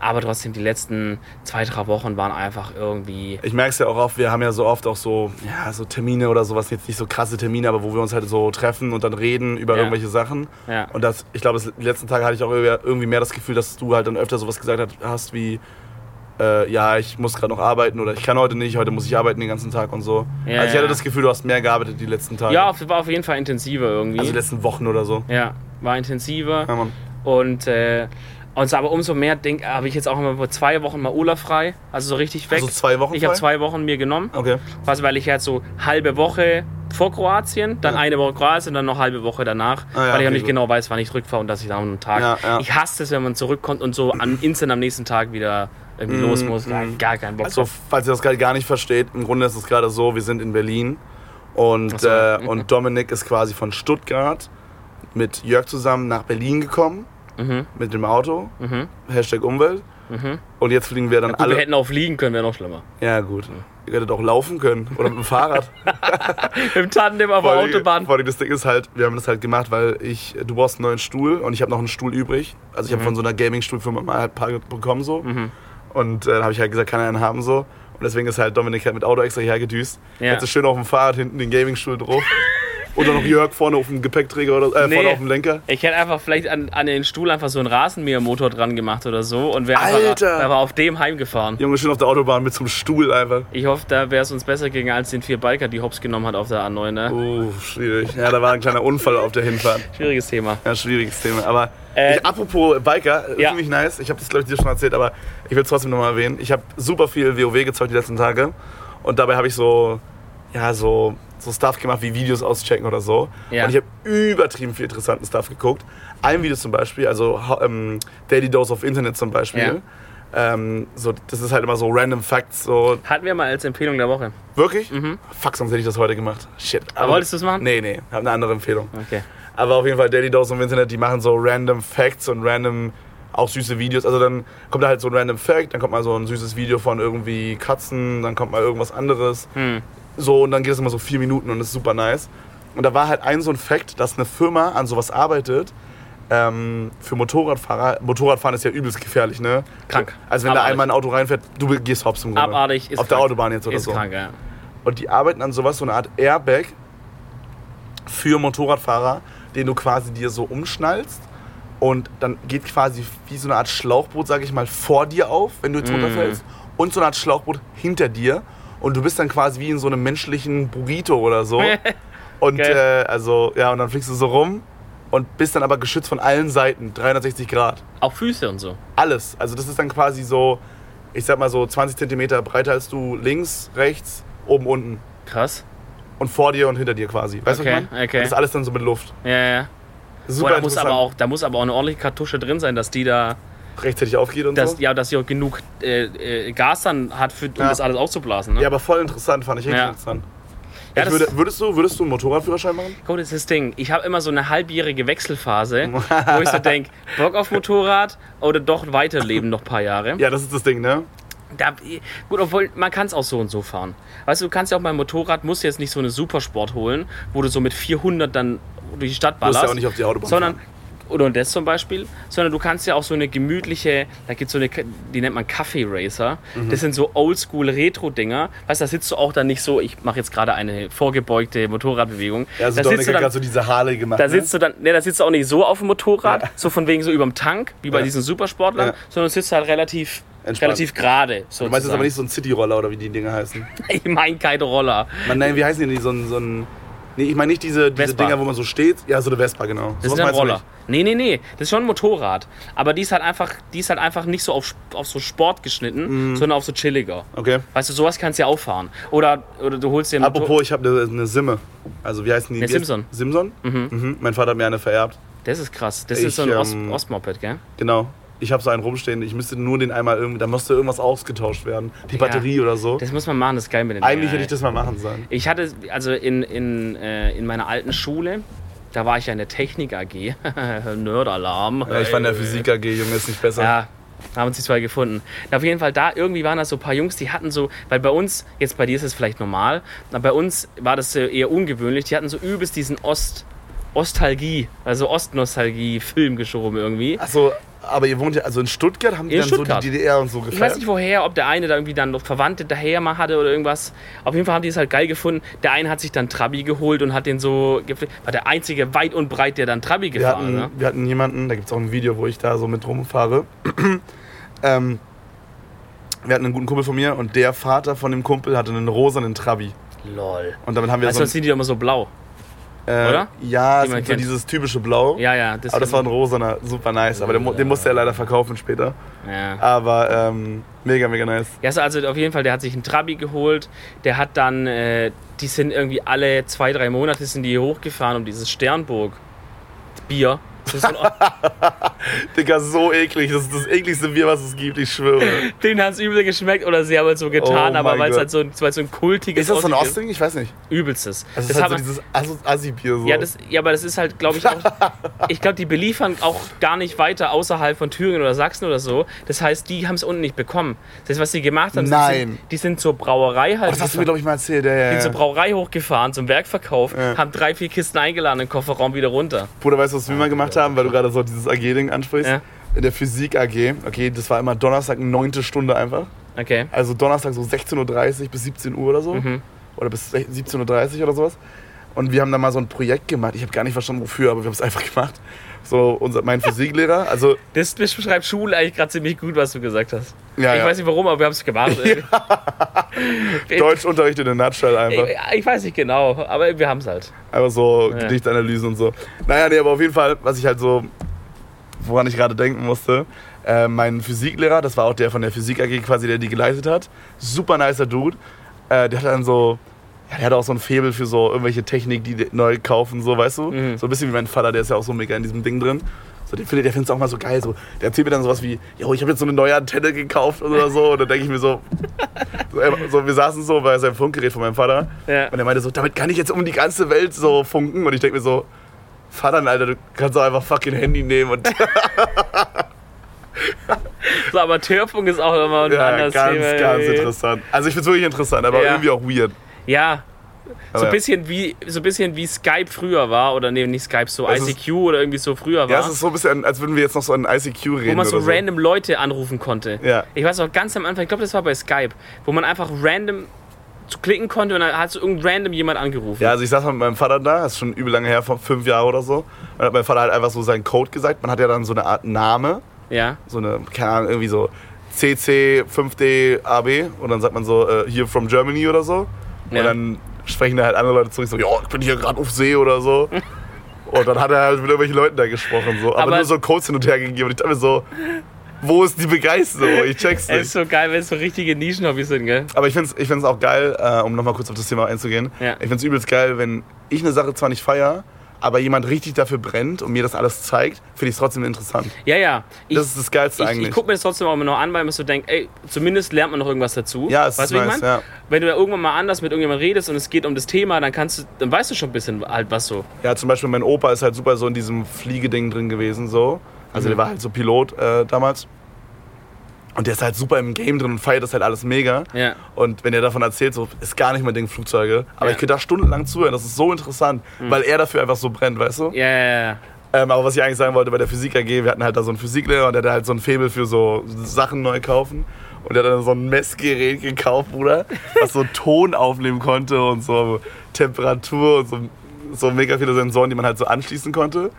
Aber trotzdem, die letzten zwei, drei Wochen waren einfach irgendwie. Ich merke es ja auch oft, wir haben ja so oft auch so, ja, so Termine oder sowas, jetzt nicht so krasse Termine, aber wo wir uns halt so treffen und dann reden über Ja. irgendwelche Sachen. Ja. Und das, ich glaube, die letzten Tage hatte ich auch irgendwie mehr das Gefühl, dass du halt dann öfter sowas gesagt hast wie, äh, ja, ich muss gerade noch arbeiten oder ich kann heute nicht, heute muss ich arbeiten den ganzen Tag und so. Ja, also ich hatte das Gefühl, du hast mehr gearbeitet die letzten Tage. Ja, war auf jeden Fall intensiver irgendwie. Also die letzten Wochen oder so. ja, war intensiver. Ja, Mann. Und, äh, und aber umso mehr habe ich jetzt auch immer zwei Wochen mal Urlaub frei. Also so richtig weg. Also zwei Wochen Ich habe zwei Wochen mir genommen. Okay. Was, weil ich jetzt so halbe Woche vor Kroatien, dann Ja. eine Woche Kroatien, dann noch halbe Woche danach, Ah, ja, weil ich auch okay, nicht gut. genau weiß, wann ich zurückfahre und dass ich da einen Tag. Ja. Ich hasse es, wenn man zurückkommt und so an, instant am nächsten Tag wieder irgendwie Mm, los muss. Gar, mm. gar keinen Bock Also, drauf. falls ihr das gerade gar nicht versteht, im Grunde ist es gerade so, wir sind in Berlin und, so. äh, und Dominik ist quasi von Stuttgart mit Jörg zusammen nach Berlin gekommen Mhm, mit dem Auto, mhm, Hashtag Umwelt. mhm. Und jetzt fliegen wir dann Gut, wir alle. hätten auch fliegen können, wäre noch schlimmer. Ja, gut. Ihr hättet auch laufen können oder mit dem Fahrrad. Im Tandem auf der Autobahn. Vor allem das Ding ist halt, wir haben das halt gemacht, weil ich, du brauchst einen neuen Stuhl und ich habe noch einen Stuhl übrig. Also ich habe Mhm. von so einer Gaming-Stuhlfirma mal halt ein paar bekommen so. Und äh, dann habe ich halt gesagt, kann er einen haben so. Und deswegen ist halt Dominik halt mit Auto extra hierher gedüst. Ja. Jetzt ist schön auf dem Fahrrad hinten den Gaming-Stuhl drauf. Dann noch Jörg vorne auf dem Gepäckträger oder äh, Nee. vorne auf dem Lenker. Ich hätte einfach vielleicht an, an den Stuhl einfach so einen Rasenmähermotor dran gemacht oder so und wäre wäre auf dem heimgefahren. Junge, schön auf der Autobahn mit so einem Stuhl einfach. Ich hoffe, da wäre es uns besser gegangen als den vier Biker, die Hops genommen hat auf der A9. Ne? Oh, schwierig. Ja, da war ein kleiner Unfall auf der Hinfahrt. Schwieriges Thema. Ja, schwieriges Thema. Aber Äh, ich, apropos Biker, ja. finde ich nice. Ich habe das, glaube ich, dir schon erzählt, aber ich will es trotzdem nochmal erwähnen. Ich habe super viel WoW gezockt die letzten Tage. Und dabei habe ich so, ja, so, so Stuff gemacht wie Videos auschecken oder so. Ja. Und ich habe übertrieben viel interessanten Stuff geguckt. Ein Video zum Beispiel, also ähm, Daily Dose of Internet zum Beispiel. Ähm, so, das ist halt immer so random Facts. So. Hatten wir mal als Empfehlung der Woche. Wirklich? Mhm. Fuck, sonst hätte ich das heute gemacht. Shit. Aber wolltest du es machen? Nee, nee, habe eine andere Empfehlung. Okay. Aber auf jeden Fall Daily Dose im Internet, die machen so random Facts und random auch süße Videos. Also dann kommt da halt so ein random Fact, dann kommt mal so ein süßes Video von irgendwie Katzen, dann kommt mal irgendwas anderes. Hm. So und dann geht es immer so vier Minuten und das ist super nice. Und da war halt ein so ein Fact, dass eine Firma an sowas arbeitet. Ähm, für Motorradfahrer. Motorradfahren ist ja übelst gefährlich, ne? Krank. Also wenn da Abartig. einmal ein Auto reinfährt, du gehst hops im Grunde. Abartig ist Auf der krank. Autobahn jetzt oder Ist so. krank, ja. Und die arbeiten an sowas, so eine Art Airbag für Motorradfahrer, den du quasi dir so umschnallst. Und dann geht quasi wie so eine Art Schlauchboot, sag ich mal, vor dir auf, wenn du jetzt Mm. runterfällst. Und so eine Art Schlauchboot hinter dir. Und du bist dann quasi wie in so einem menschlichen Burrito oder so. Und Geil. äh, also, ja, und dann fliegst du so rum. und bist dann aber geschützt von allen Seiten, 360 Grad. Auch Füße und so. Alles. Also das ist dann quasi so, ich sag mal so 20 Zentimeter breiter als du, links, rechts, oben, unten. Krass. Und vor dir und hinter dir quasi. Weißt du, Okay, was ich meine? okay. Das ist alles dann so mit Luft. Ja, ja. Super Boah, da, muss interessant. aber auch, da muss aber auch eine ordentliche Kartusche drin sein, dass die da, rechtzeitig aufgeht und dass, so. ja, dass sie auch genug äh, äh, Gas dann hat, für, um Ja. das alles aufzublasen. Ne? Ja, aber voll interessant, fand ich richtig Ja. interessant. Ja, würde, würdest, du, würdest du einen Motorradführerschein machen? Guck, das ist das Ding. Ich habe immer so eine halbjährige Wechselphase, wo ich so denke, Bock auf Motorrad oder doch weiterleben noch ein paar Jahre. Ja, das ist das Ding, ne? Da, gut, obwohl man kann es auch so und so fahren. Weißt du, du kannst ja auch beim Motorrad, musst du jetzt nicht so eine Supersport holen, wo du so mit 400 dann durch die Stadt Du musst ballerst. ja auch nicht auf die Autobahn sondern fahren. Oder das zum Beispiel, sondern du kannst ja auch so eine gemütliche, da gibt es so eine, die nennt man Kaffee Racer. Mhm. Das sind so Oldschool Retro-Dinger. Weißt du, da sitzt du auch dann nicht so, ich mache jetzt gerade eine vorgebeugte Motorradbewegung. Ja, also da Dominik sitzt du hat dann, gerade so diese Harley gemacht. da ne? sitzt du dann, ne, da sitzt du auch nicht so auf dem Motorrad, Ja. so von wegen so überm Tank, wie bei Ja. diesen Supersportlern, Ja. sondern du sitzt halt relativ, Entspannt. relativ gerade. Du meinst jetzt aber nicht so ein City-Roller oder wie die Dinger heißen. Ich meine keine Roller. Man, nein, wie heißen die? So ein, so ein Nee, ich meine nicht diese, diese Vespa. Dinger, wo man so steht. Ja, so eine Vespa, genau. Das Sowas ist ein Roller. Nee, nee, nee. Das ist schon ein Motorrad. Aber die ist halt einfach, die ist halt einfach nicht so auf, auf so Sport geschnitten, Mhm. sondern auf so chilliger. Okay. Weißt du, sowas kannst du ja auch fahren. Oder, oder du holst dir ein Motor- Apropos, ich habe eine, eine Simme. Also, wie heißen die? Eine Wie heißt- Simson. Simson? Mhm. Mein Vater hat mir eine vererbt. Das ist krass. Das Ich, ist so ein Ost ähm, Ostmoped, gell? Genau. Ich habe so einen rumstehen. Ich müsste nur den einmal irgendwie. Da musste irgendwas ausgetauscht werden. Die Batterie oder so. Das muss man machen, das ist geil mit den Eigentlich hätte ich das mal machen sollen. Ich hatte, also in, in, äh, in meiner alten Schule, da war ich ja in der Technik AG. Nerdalarm. Ja, ich fand der Physik AG, Junge, ist nicht besser. Ja, haben uns die zwei gefunden. Und auf jeden Fall da, irgendwie waren das so ein paar Jungs, die hatten so, weil bei uns, jetzt bei dir ist es vielleicht normal, aber bei uns war das eher ungewöhnlich, die hatten so übelst diesen Ost, Ostalgie, also Ostnostalgie-Film geschoben irgendwie. Achso, aber ihr wohnt ja, also in Stuttgart haben die In dann Stuttgart. so die DDR und so Ich weiß gefeiert? nicht woher, ob der eine da irgendwie dann noch Verwandte daher mal hatte oder irgendwas. Auf jeden Fall haben die es halt geil gefunden. Der eine hat sich dann Trabi geholt und hat den so. War der einzige weit und breit, der dann Trabi gefahren hatten, ne? wir hatten jemanden, da gibt es auch ein Video, wo ich da so mit rumfahre. ähm, wir hatten einen guten Kumpel von mir und der Vater von dem Kumpel hatte einen rosanen Trabi. Lol. Und damit haben wir Weißt du, so was sind die doch immer so blau? Äh, oder? Ja, Die es man gibt so kennt. dieses typische Blau. Ja, ja. aber das war ein rosaner, super nice. Aber den, mu- den musste er leider verkaufen später. ja. Aber ähm, mega, mega nice. Ja, so, also auf jeden Fall, der hat sich einen Trabi geholt. Der hat dann, äh, die sind irgendwie alle zwei, drei Monate sind die hier hochgefahren um dieses Sternburg Bier. Das ist so Digga, so eklig. Das ist das ekligste Bier, was es gibt, ich schwöre. denen hat es übel geschmeckt oder sie haben es so getan, Oh aber weil es halt so, ein- so ein kultiges Ist das so ein Ostding? Ich weiß nicht. Übelstes. Das, Das ist halt so dieses Assi- Assi-Bier so. ja, das, ja, aber das ist halt, glaube ich, auch. ich glaube, die beliefern auch gar nicht weiter außerhalb von Thüringen oder Sachsen oder so. Das heißt, die haben es unten nicht bekommen. Das, was sie gemacht haben, Nein. Die, sind, die sind zur Brauerei halt. Oh, das hast du mir, glaube ich, mal erzählt. Ja, ja, sind zur. Brauerei hochgefahren, zum Werkverkauf, Ja. haben drei, vier Kisten eingeladen, im Kofferraum wieder runter. Bruder, weißt du, was wir mal gemacht haben, weil du gerade so dieses AG-Ding ansprichst? Ja. In der Physik AG, okay, das war immer Donnerstag, neunte Stunde einfach. Okay. Also Donnerstag so 16.30 Uhr bis 17 Uhr oder so. Mhm. Oder bis 17.30 Uhr oder sowas. Und wir haben da mal so ein Projekt gemacht. Ich habe gar nicht verstanden, wofür, aber wir haben es einfach gemacht. So, unser, mein Physiklehrer, also, Das beschreibt Schule eigentlich gerade ziemlich gut, was du gesagt hast. ja, ich ja. weiß nicht warum, aber wir haben es gemacht. Ich- Deutschunterricht in a nutshell einfach. Ich, ich weiß nicht genau, aber wir haben es halt. Einfach so Ja. Gedichtanalysen und so. Naja, nee, aber auf jeden Fall, was ich halt so, woran ich gerade denken musste, äh, mein Physiklehrer, das war auch der von der Physik AG quasi, der die geleitet hat, super nicer Dude, äh, der hat dann so, ja, der hat auch so ein Faible für so irgendwelche Technik, die neu kaufen, so, weißt du? Mhm. So ein bisschen wie mein Vater, der ist ja auch so mega in diesem Ding drin. So, der findet der findet es auch mal so geil. So. Der erzählt mir dann sowas wie, yo, ich habe jetzt so eine neue Antenne gekauft oder so. Und dann denke ich mir so, so, wir saßen so bei seinem Funkgerät von meinem Vater. Ja. Und er meinte so, damit kann ich jetzt um die ganze Welt so funken. Und ich denke mir so, Vater, Alter, du kannst doch einfach fucking Handy nehmen. Und So Amateurfunk ist auch immer ein ja, anderes ganz, Thema. ganz irgendwie. interessant. Also ich finde es wirklich interessant, aber Ja. irgendwie auch weird. Ja. So ein, bisschen wie, so ein bisschen wie Skype früher war, oder nee, nicht Skype, so Es ist- ICQ oder irgendwie so früher Ja, war. es ist so ein bisschen, als würden wir jetzt noch so an ICQ reden. wo man so so. random Leute anrufen konnte. Ja. Ich weiß auch ganz am Anfang, ich glaube, das war bei Skype, wo man einfach random zu klicken konnte und dann hat so irgendein random jemand angerufen. Ja, also ich saß mal mit meinem Vater da, das ist schon übel lange her, vor fünf Jahren oder so. Und hat mein Vater halt einfach so seinen Code gesagt. Man hat ja dann so eine Art Name, Ja. so eine, keine Ahnung, irgendwie so CC 5D AB und dann sagt man so, äh, hier from Germany oder so. Und Ja. dann sprechen da halt andere Leute zurück, so, ja, ich bin hier gerade auf See oder so. Und dann hat er halt mit irgendwelchen Leuten da gesprochen, so. Aber, Aber- nur so Codes hin und her gegeben. Und ich dachte mir so, wo ist die Begeisterung? Ich check's Es nicht. ist so geil, wenn es so richtige Nischenhobbys sind, gell? Aber ich finde es ich find's auch geil, äh, um nochmal kurz auf das Thema einzugehen. Ja. Ich finde es übelst geil, wenn ich eine Sache zwar nicht feier, aber jemand richtig dafür brennt und mir das alles zeigt, finde ich es trotzdem interessant. Ja, ja. Ich, Das ist das Geilste ich, eigentlich. ich gucke mir das trotzdem auch immer noch an, weil man so denkt, ey, zumindest lernt man noch irgendwas dazu. Ja, es weißt ist du, wie ich nice, meine? ja. Wenn du da irgendwann mal anders mit irgendjemandem redest und es geht um das Thema, dann kannst du, dann weißt du schon ein bisschen halt was so. Ja, zum Beispiel mein Opa ist halt super so in diesem Fliegeding drin gewesen, so. Also Mhm. der war halt so Pilot äh, damals. Und der ist halt super im Game drin und feiert das halt alles mega. Ja. Und wenn er davon erzählt, so ist gar nicht mein Ding Flugzeuge. Aber Ja. ich könnte da stundenlang zuhören, das ist so interessant, weil er dafür einfach so brennt, weißt du? Ja, ja, ja. Ähm, aber was ich eigentlich sagen wollte bei der Physik AG, wir hatten halt da so einen Physiklehrer und der hatte halt so ein Faible für so Sachen neu kaufen. Und der hat dann so ein Messgerät gekauft, Bruder, was so Ton aufnehmen konnte und so Temperatur und so, so mega viele Sensoren, die man halt so anschließen konnte.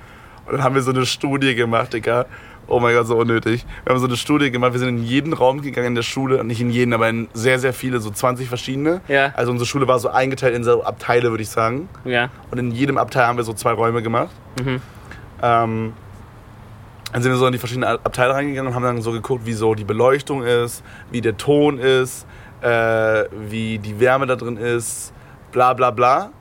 Und dann haben wir so eine Studie gemacht, Digga. Oh mein Gott, so unnötig. Wir haben so eine Studie gemacht, wir sind in jeden Raum gegangen in der Schule, nicht in jeden, aber in sehr, sehr viele, so 20 verschiedene. Ja. Also unsere Schule war so eingeteilt in so Abteile, würde ich sagen. Ja. Und in jedem Abteil haben wir so zwei Räume gemacht. Mhm. Ähm, dann sind wir so in die verschiedenen Abteile reingegangen und haben dann so geguckt, wie so die Beleuchtung ist, wie der Ton ist, äh, wie die Wärme da drin ist, bla bla bla.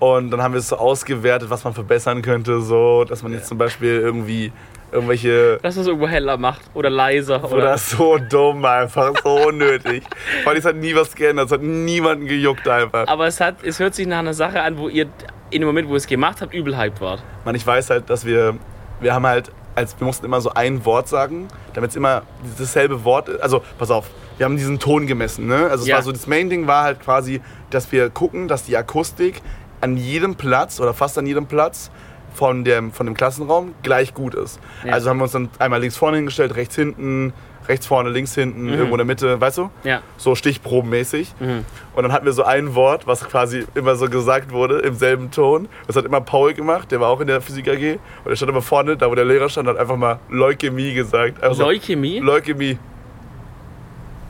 Und dann haben wir es so ausgewertet, was man verbessern könnte, so, dass man jetzt zum Beispiel irgendwie irgendwelche Dass es irgendwo heller macht oder leiser. Oder, oder so dumm einfach, so unnötig. Weil es hat nie was geändert, es hat niemanden gejuckt einfach. Aber es, hat, es hört sich nach einer Sache an, wo ihr in dem Moment, wo ihr es gemacht habt, übel hyped wart. Man, ich weiß halt, dass wir, wir haben halt, als wir mussten immer so ein Wort sagen, damit es immer dasselbe Wort ist. Also, pass auf, wir haben diesen Ton gemessen, ne? Also, es Ja. war so, das Main-Ding war halt quasi, dass wir gucken, dass die Akustik an jedem Platz oder fast an jedem Platz von dem, von dem Klassenraum gleich gut ist. Ja. Also haben wir uns dann einmal links vorne hingestellt, rechts hinten, rechts vorne, links hinten, irgendwo in der Mitte, weißt du? Ja. So stichprobenmäßig. Mhm. Und dann hatten wir so ein Wort, was quasi immer so gesagt wurde, im selben Ton. Das hat immer Paul gemacht, der war auch in der Physik AG. Und der stand immer vorne, da wo der Lehrer stand, hat einfach mal Leukämie gesagt. Einfach so, Leukämie? Leukämie.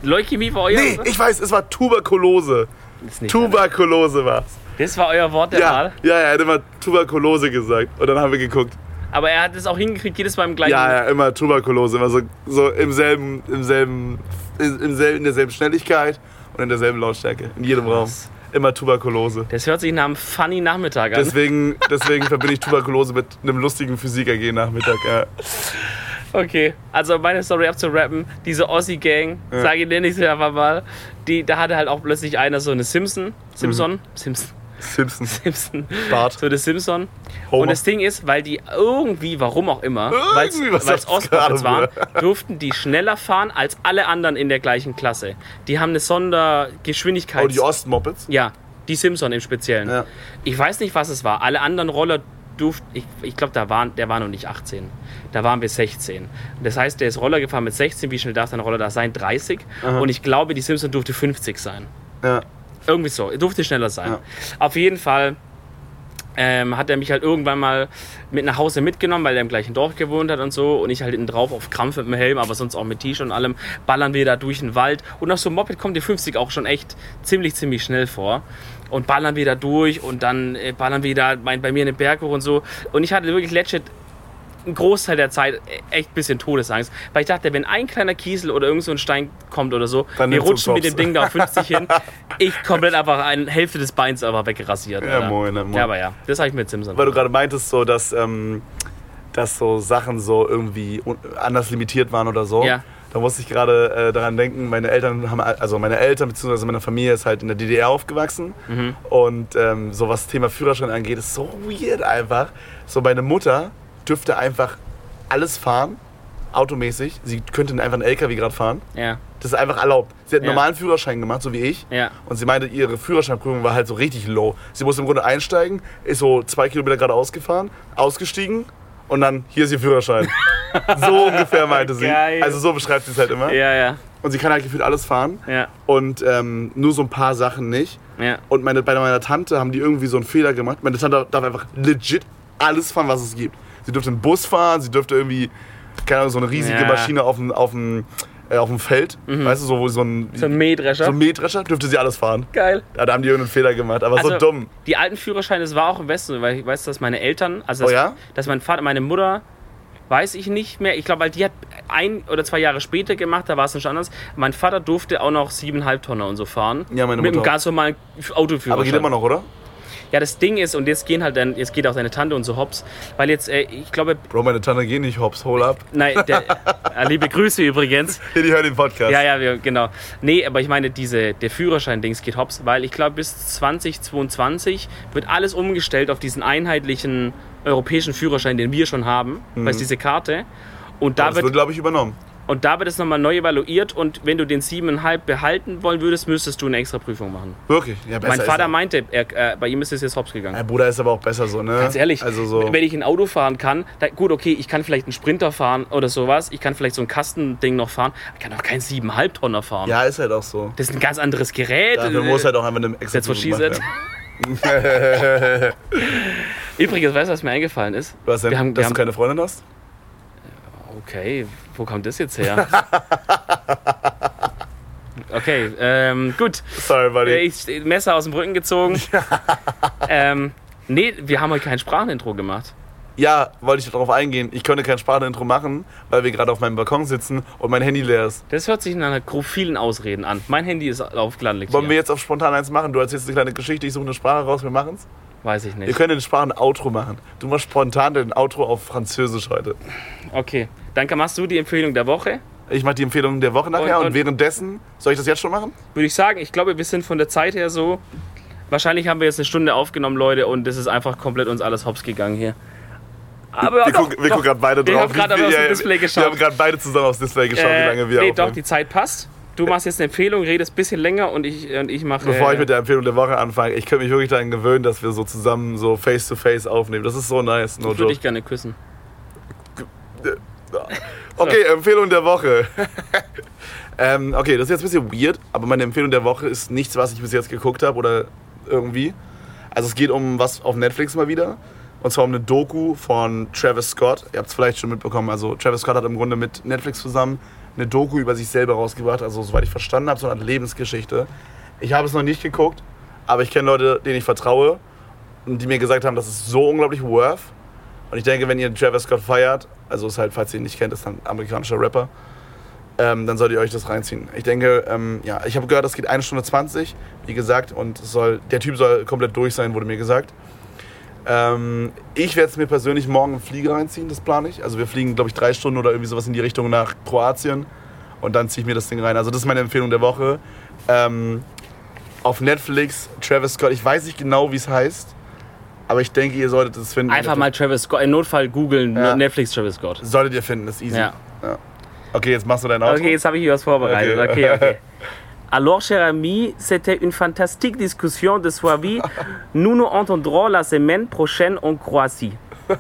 Leukämie war euer Nee, ich weiß, es war Tuberkulose. Tuberkulose war's. Das war euer Wort der Ja, Wahl. ja, er hat immer Tuberkulose gesagt. Und dann haben wir geguckt. Aber er hat es auch hingekriegt, jedes Mal im gleichen. Ja, ja, immer Tuberkulose. Immer so, so im selben, im selben, im selben, in derselben Schnelligkeit und in derselben Lautstärke. In jedem Raum. Immer Tuberkulose. Das hört sich nach einem funny Nachmittag an. Deswegen, deswegen verbinde ich Tuberkulose mit einem lustigen Physik-AG-Nachmittag. Ja. Okay, also meine Story abzurappen, diese Aussie-Gang, sage ich ich sie einfach mal, die, da hatte halt auch plötzlich einer so eine Simpson, Simpson, Simpson, Simpsons. Simpson, Bart. so eine Simpson. Homer. Und das Ding ist, weil die irgendwie, warum auch immer, weil es gerade, waren, durften die schneller fahren als alle anderen in der gleichen Klasse. Die haben eine Sondergeschwindigkeit. Oh, die Ostmoppets? Ja, die Simpson im Speziellen. Ja. Ich weiß nicht, was es war. Alle anderen Roller durften, ich, ich glaube, da waren, der war noch nicht 18. Da waren wir 16. Das heißt, der ist Roller gefahren mit 16. Wie schnell darf sein Roller da sein? 30. Und ich glaube, die Simpson durfte 50 sein. Ja. Irgendwie so. Durfte schneller sein. Ja. Auf jeden Fall ähm, hat er mich halt irgendwann mal mit nach Hause mitgenommen, weil er im gleichen Dorf gewohnt hat und so. Und ich halt hinten drauf auf Krampf mit dem Helm, aber sonst auch mit T-Shirt und allem, ballern wir da durch den Wald. Und auf so einem Moped kommt die 50 auch schon echt ziemlich, ziemlich schnell vor. Und ballern wir da durch und dann äh, ballern wir da bei mir in den Berg hoch und so. Und ich hatte wirklich legit einen Großteil der Zeit echt ein bisschen Todesangst, weil ich dachte, wenn ein kleiner Kiesel oder irgend so ein Stein kommt oder so, Dann wir rutschen mit dem Ding da auf 50 hin, ich komplett einfach eine Hälfte des Beins aber wegrasiert. Ja, moin, ja, moin. Ja, aber ja, das habe ich mit Simpson. Weil du gerade meintest, so, dass, ähm, dass so Sachen so irgendwie anders limitiert waren oder so. Ja. Da musste ich gerade äh, daran denken, meine Eltern haben, also meine Eltern bzw. meine Familie ist halt in der DDR aufgewachsen. Mhm. Und ähm, so was Thema Führerschein angeht, ist so weird einfach. So meine Mutter dürfte einfach alles fahren, automäßig. Sie könnte einfach einen LKW gerade fahren. Ja, Das ist einfach erlaubt. Sie hat einen Ja. normalen Führerschein gemacht, so wie ich. ja. Und sie meinte, ihre Führerscheinprüfung war halt so richtig low. Sie musste im Grunde einsteigen, ist so zwei Kilometer geradeaus gefahren, ausgestiegen und dann, hier ist ihr Führerschein. so ungefähr meinte sie. Geil. Also so beschreibt sie es halt immer. Ja, ja, Und sie kann halt gefühlt alles fahren. ja, Und ähm, nur so ein paar Sachen nicht. ja. Und meine, bei meiner Tante haben die irgendwie so einen Fehler gemacht. Meine Tante darf einfach legit alles fahren, was es gibt. Sie dürfte einen Bus fahren, sie dürfte irgendwie, keine Ahnung, so eine riesige Ja. Maschine auf dem, auf dem äh, auf dem Feld, weißt du, so, wo so ein, Mhm. So ein Mähdrescher. so ein Mähdrescher, dürfte sie alles fahren. Geil. Ja, da haben die irgendeinen Fehler gemacht, aber so Also, dumm. Die alten Führerscheine, das war auch im Westen, weil ich weiß, dass meine Eltern, also Oh dass, ja? dass mein Vater, meine Mutter, weiß ich nicht mehr. Ich glaube, weil die hat ein oder zwei Jahre später gemacht, da war es nicht anders. Mein Vater durfte auch noch siebeneinhalb Tonner und so fahren. Ja, meine Mit einem Mutter ganz normalen Autoführerschein. Aber geht immer noch, oder? Ja, das Ding ist, und jetzt gehen halt dann, jetzt geht auch seine Tante und so hops, weil jetzt, äh, ich glaube, Bro, meine Tante geht nicht hops, hol ab. nein, der, äh, liebe Grüße übrigens. Die hören den Podcast. Ja, ja, wir, genau. Nee, aber ich meine, diese, der Führerschein-Dings geht hops, weil ich glaube, bis 2022 wird alles umgestellt auf diesen einheitlichen europäischen Führerschein, den wir schon haben, weißt diese Karte. Und da Mhm. das wird, wird, glaube ich, übernommen. Und da wird es nochmal neu evaluiert und wenn du den 7,5 behalten wollen würdest, müsstest du eine extra Prüfung machen. Wirklich. Ja, besser mein Vater meinte, er, äh, bei ihm ist es jetzt hops gegangen. er. Bruder ist aber auch besser so, ne? Ganz ehrlich, Also so. wenn ich ein Auto fahren kann, da, gut, okay, ich kann vielleicht einen Sprinter fahren oder sowas, ich kann vielleicht so ein Kastending noch fahren, ich kann auch kein 7,5 Tonner fahren. Ja, ist halt auch so. Das ist ein ganz anderes Gerät. Dafür muss halt auch einfach eine extra That's what she Prüfung said. gemacht werden. Übrigens, weißt du, was mir eingefallen ist? Was denn? Wir haben- wir Dass haben- du keine Freundin hast? Okay, wo kommt das jetzt her? Okay, ähm, gut. Sorry, buddy. Ich Messer aus dem Rücken gezogen. ähm, nee, wir haben heute kein Sprachenintro gemacht. Ja, wollte ich darauf eingehen. Ich könnte kein Sprachintro machen, weil wir gerade auf meinem Balkon sitzen und mein Handy leer ist. Das hört sich nach gro- vielen Ausreden an. Mein Handy ist aufgeladen. Wollen wir jetzt auf spontan eins machen? Du erzählst eine kleine Geschichte, ich suche eine Sprache raus, wir machen's. Weiß ich Wir nicht. können in Sprache ein Outro machen. Du machst spontan den Outro auf Französisch heute. Okay, dann machst du die Empfehlung der Woche. Ich mache die Empfehlung der Woche nachher Und- und, und- währenddessen, soll ich das jetzt schon machen? Würde ich sagen, ich glaube, wir sind von der Zeit her so. Wahrscheinlich haben wir jetzt eine Stunde aufgenommen, Leute, und es ist einfach komplett uns alles hops gegangen hier. Aber Wir, doch, gucken, wir doch. gucken gerade beide Wir drauf. haben gerade aufs Display geschaut. Wir haben gerade beide zusammen aufs Display geschaut, wie lange wir nee, aufnehmen. doch, die Zeit passt. Du machst jetzt eine Empfehlung, redest ein bisschen länger und ich, und ich mache. Bevor äh, ich mit der Empfehlung der Woche anfange, ich könnte mich wirklich daran gewöhnen, dass wir so zusammen so face-to-face aufnehmen. Das ist so nice, no ich würde dich gerne küssen. Okay, Empfehlung der Woche. ähm, okay, das ist jetzt ein bisschen weird, aber meine Empfehlung der Woche ist nichts, was ich bis jetzt geguckt habe oder irgendwie. Also es geht um was auf Netflix mal wieder. Und zwar um eine Doku von Travis Scott. Ihr habt es vielleicht schon mitbekommen. Also Travis Scott hat im Grunde mit Netflix zusammen eine Doku über sich selber rausgebracht. Also soweit ich verstanden habe, so eine Art Lebensgeschichte. Ich habe es noch nicht geguckt, aber ich kenne Leute, denen ich vertraue und die mir gesagt haben, das ist so unglaublich worth. Und ich denke, wenn ihr Travis Scott feiert, also ist halt, falls ihr ihn nicht kennt, ist ein amerikanischer Rapper, ähm, dann solltet ihr euch das reinziehen. Ich denke, ähm, ja, ich habe gehört, das geht eine Stunde 20, wie gesagt, und soll, der Typ soll komplett durch sein, wurde mir gesagt. Ähm, ich werde es mir persönlich morgen im Flieger reinziehen, das plane ich. Also wir fliegen, glaube ich, drei Stunden oder irgendwie sowas in die Richtung nach Kroatien und dann ziehe ich mir das Ding rein. Also das ist meine Empfehlung der Woche. Ähm, auf Netflix, Travis Scott, ich weiß nicht genau, wie es heißt, aber ich denke, ihr solltet es finden. Einfach mal Travis Scott, im Notfall googeln, Ja. Netflix Travis Scott. Solltet ihr finden, ist easy. Ja. Okay, jetzt machst du dein Auto. Okay, jetzt habe ich hier was vorbereitet. Okay. Okay, okay. Alors, cher ami, c'était une fantastique discussion de soirée. Nous nous entendrons la semaine prochaine en Croatie.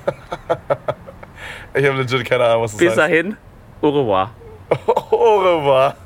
Ich habe legit keine Ahnung, was das Bis heißt. dahin, au revoir. Au revoir.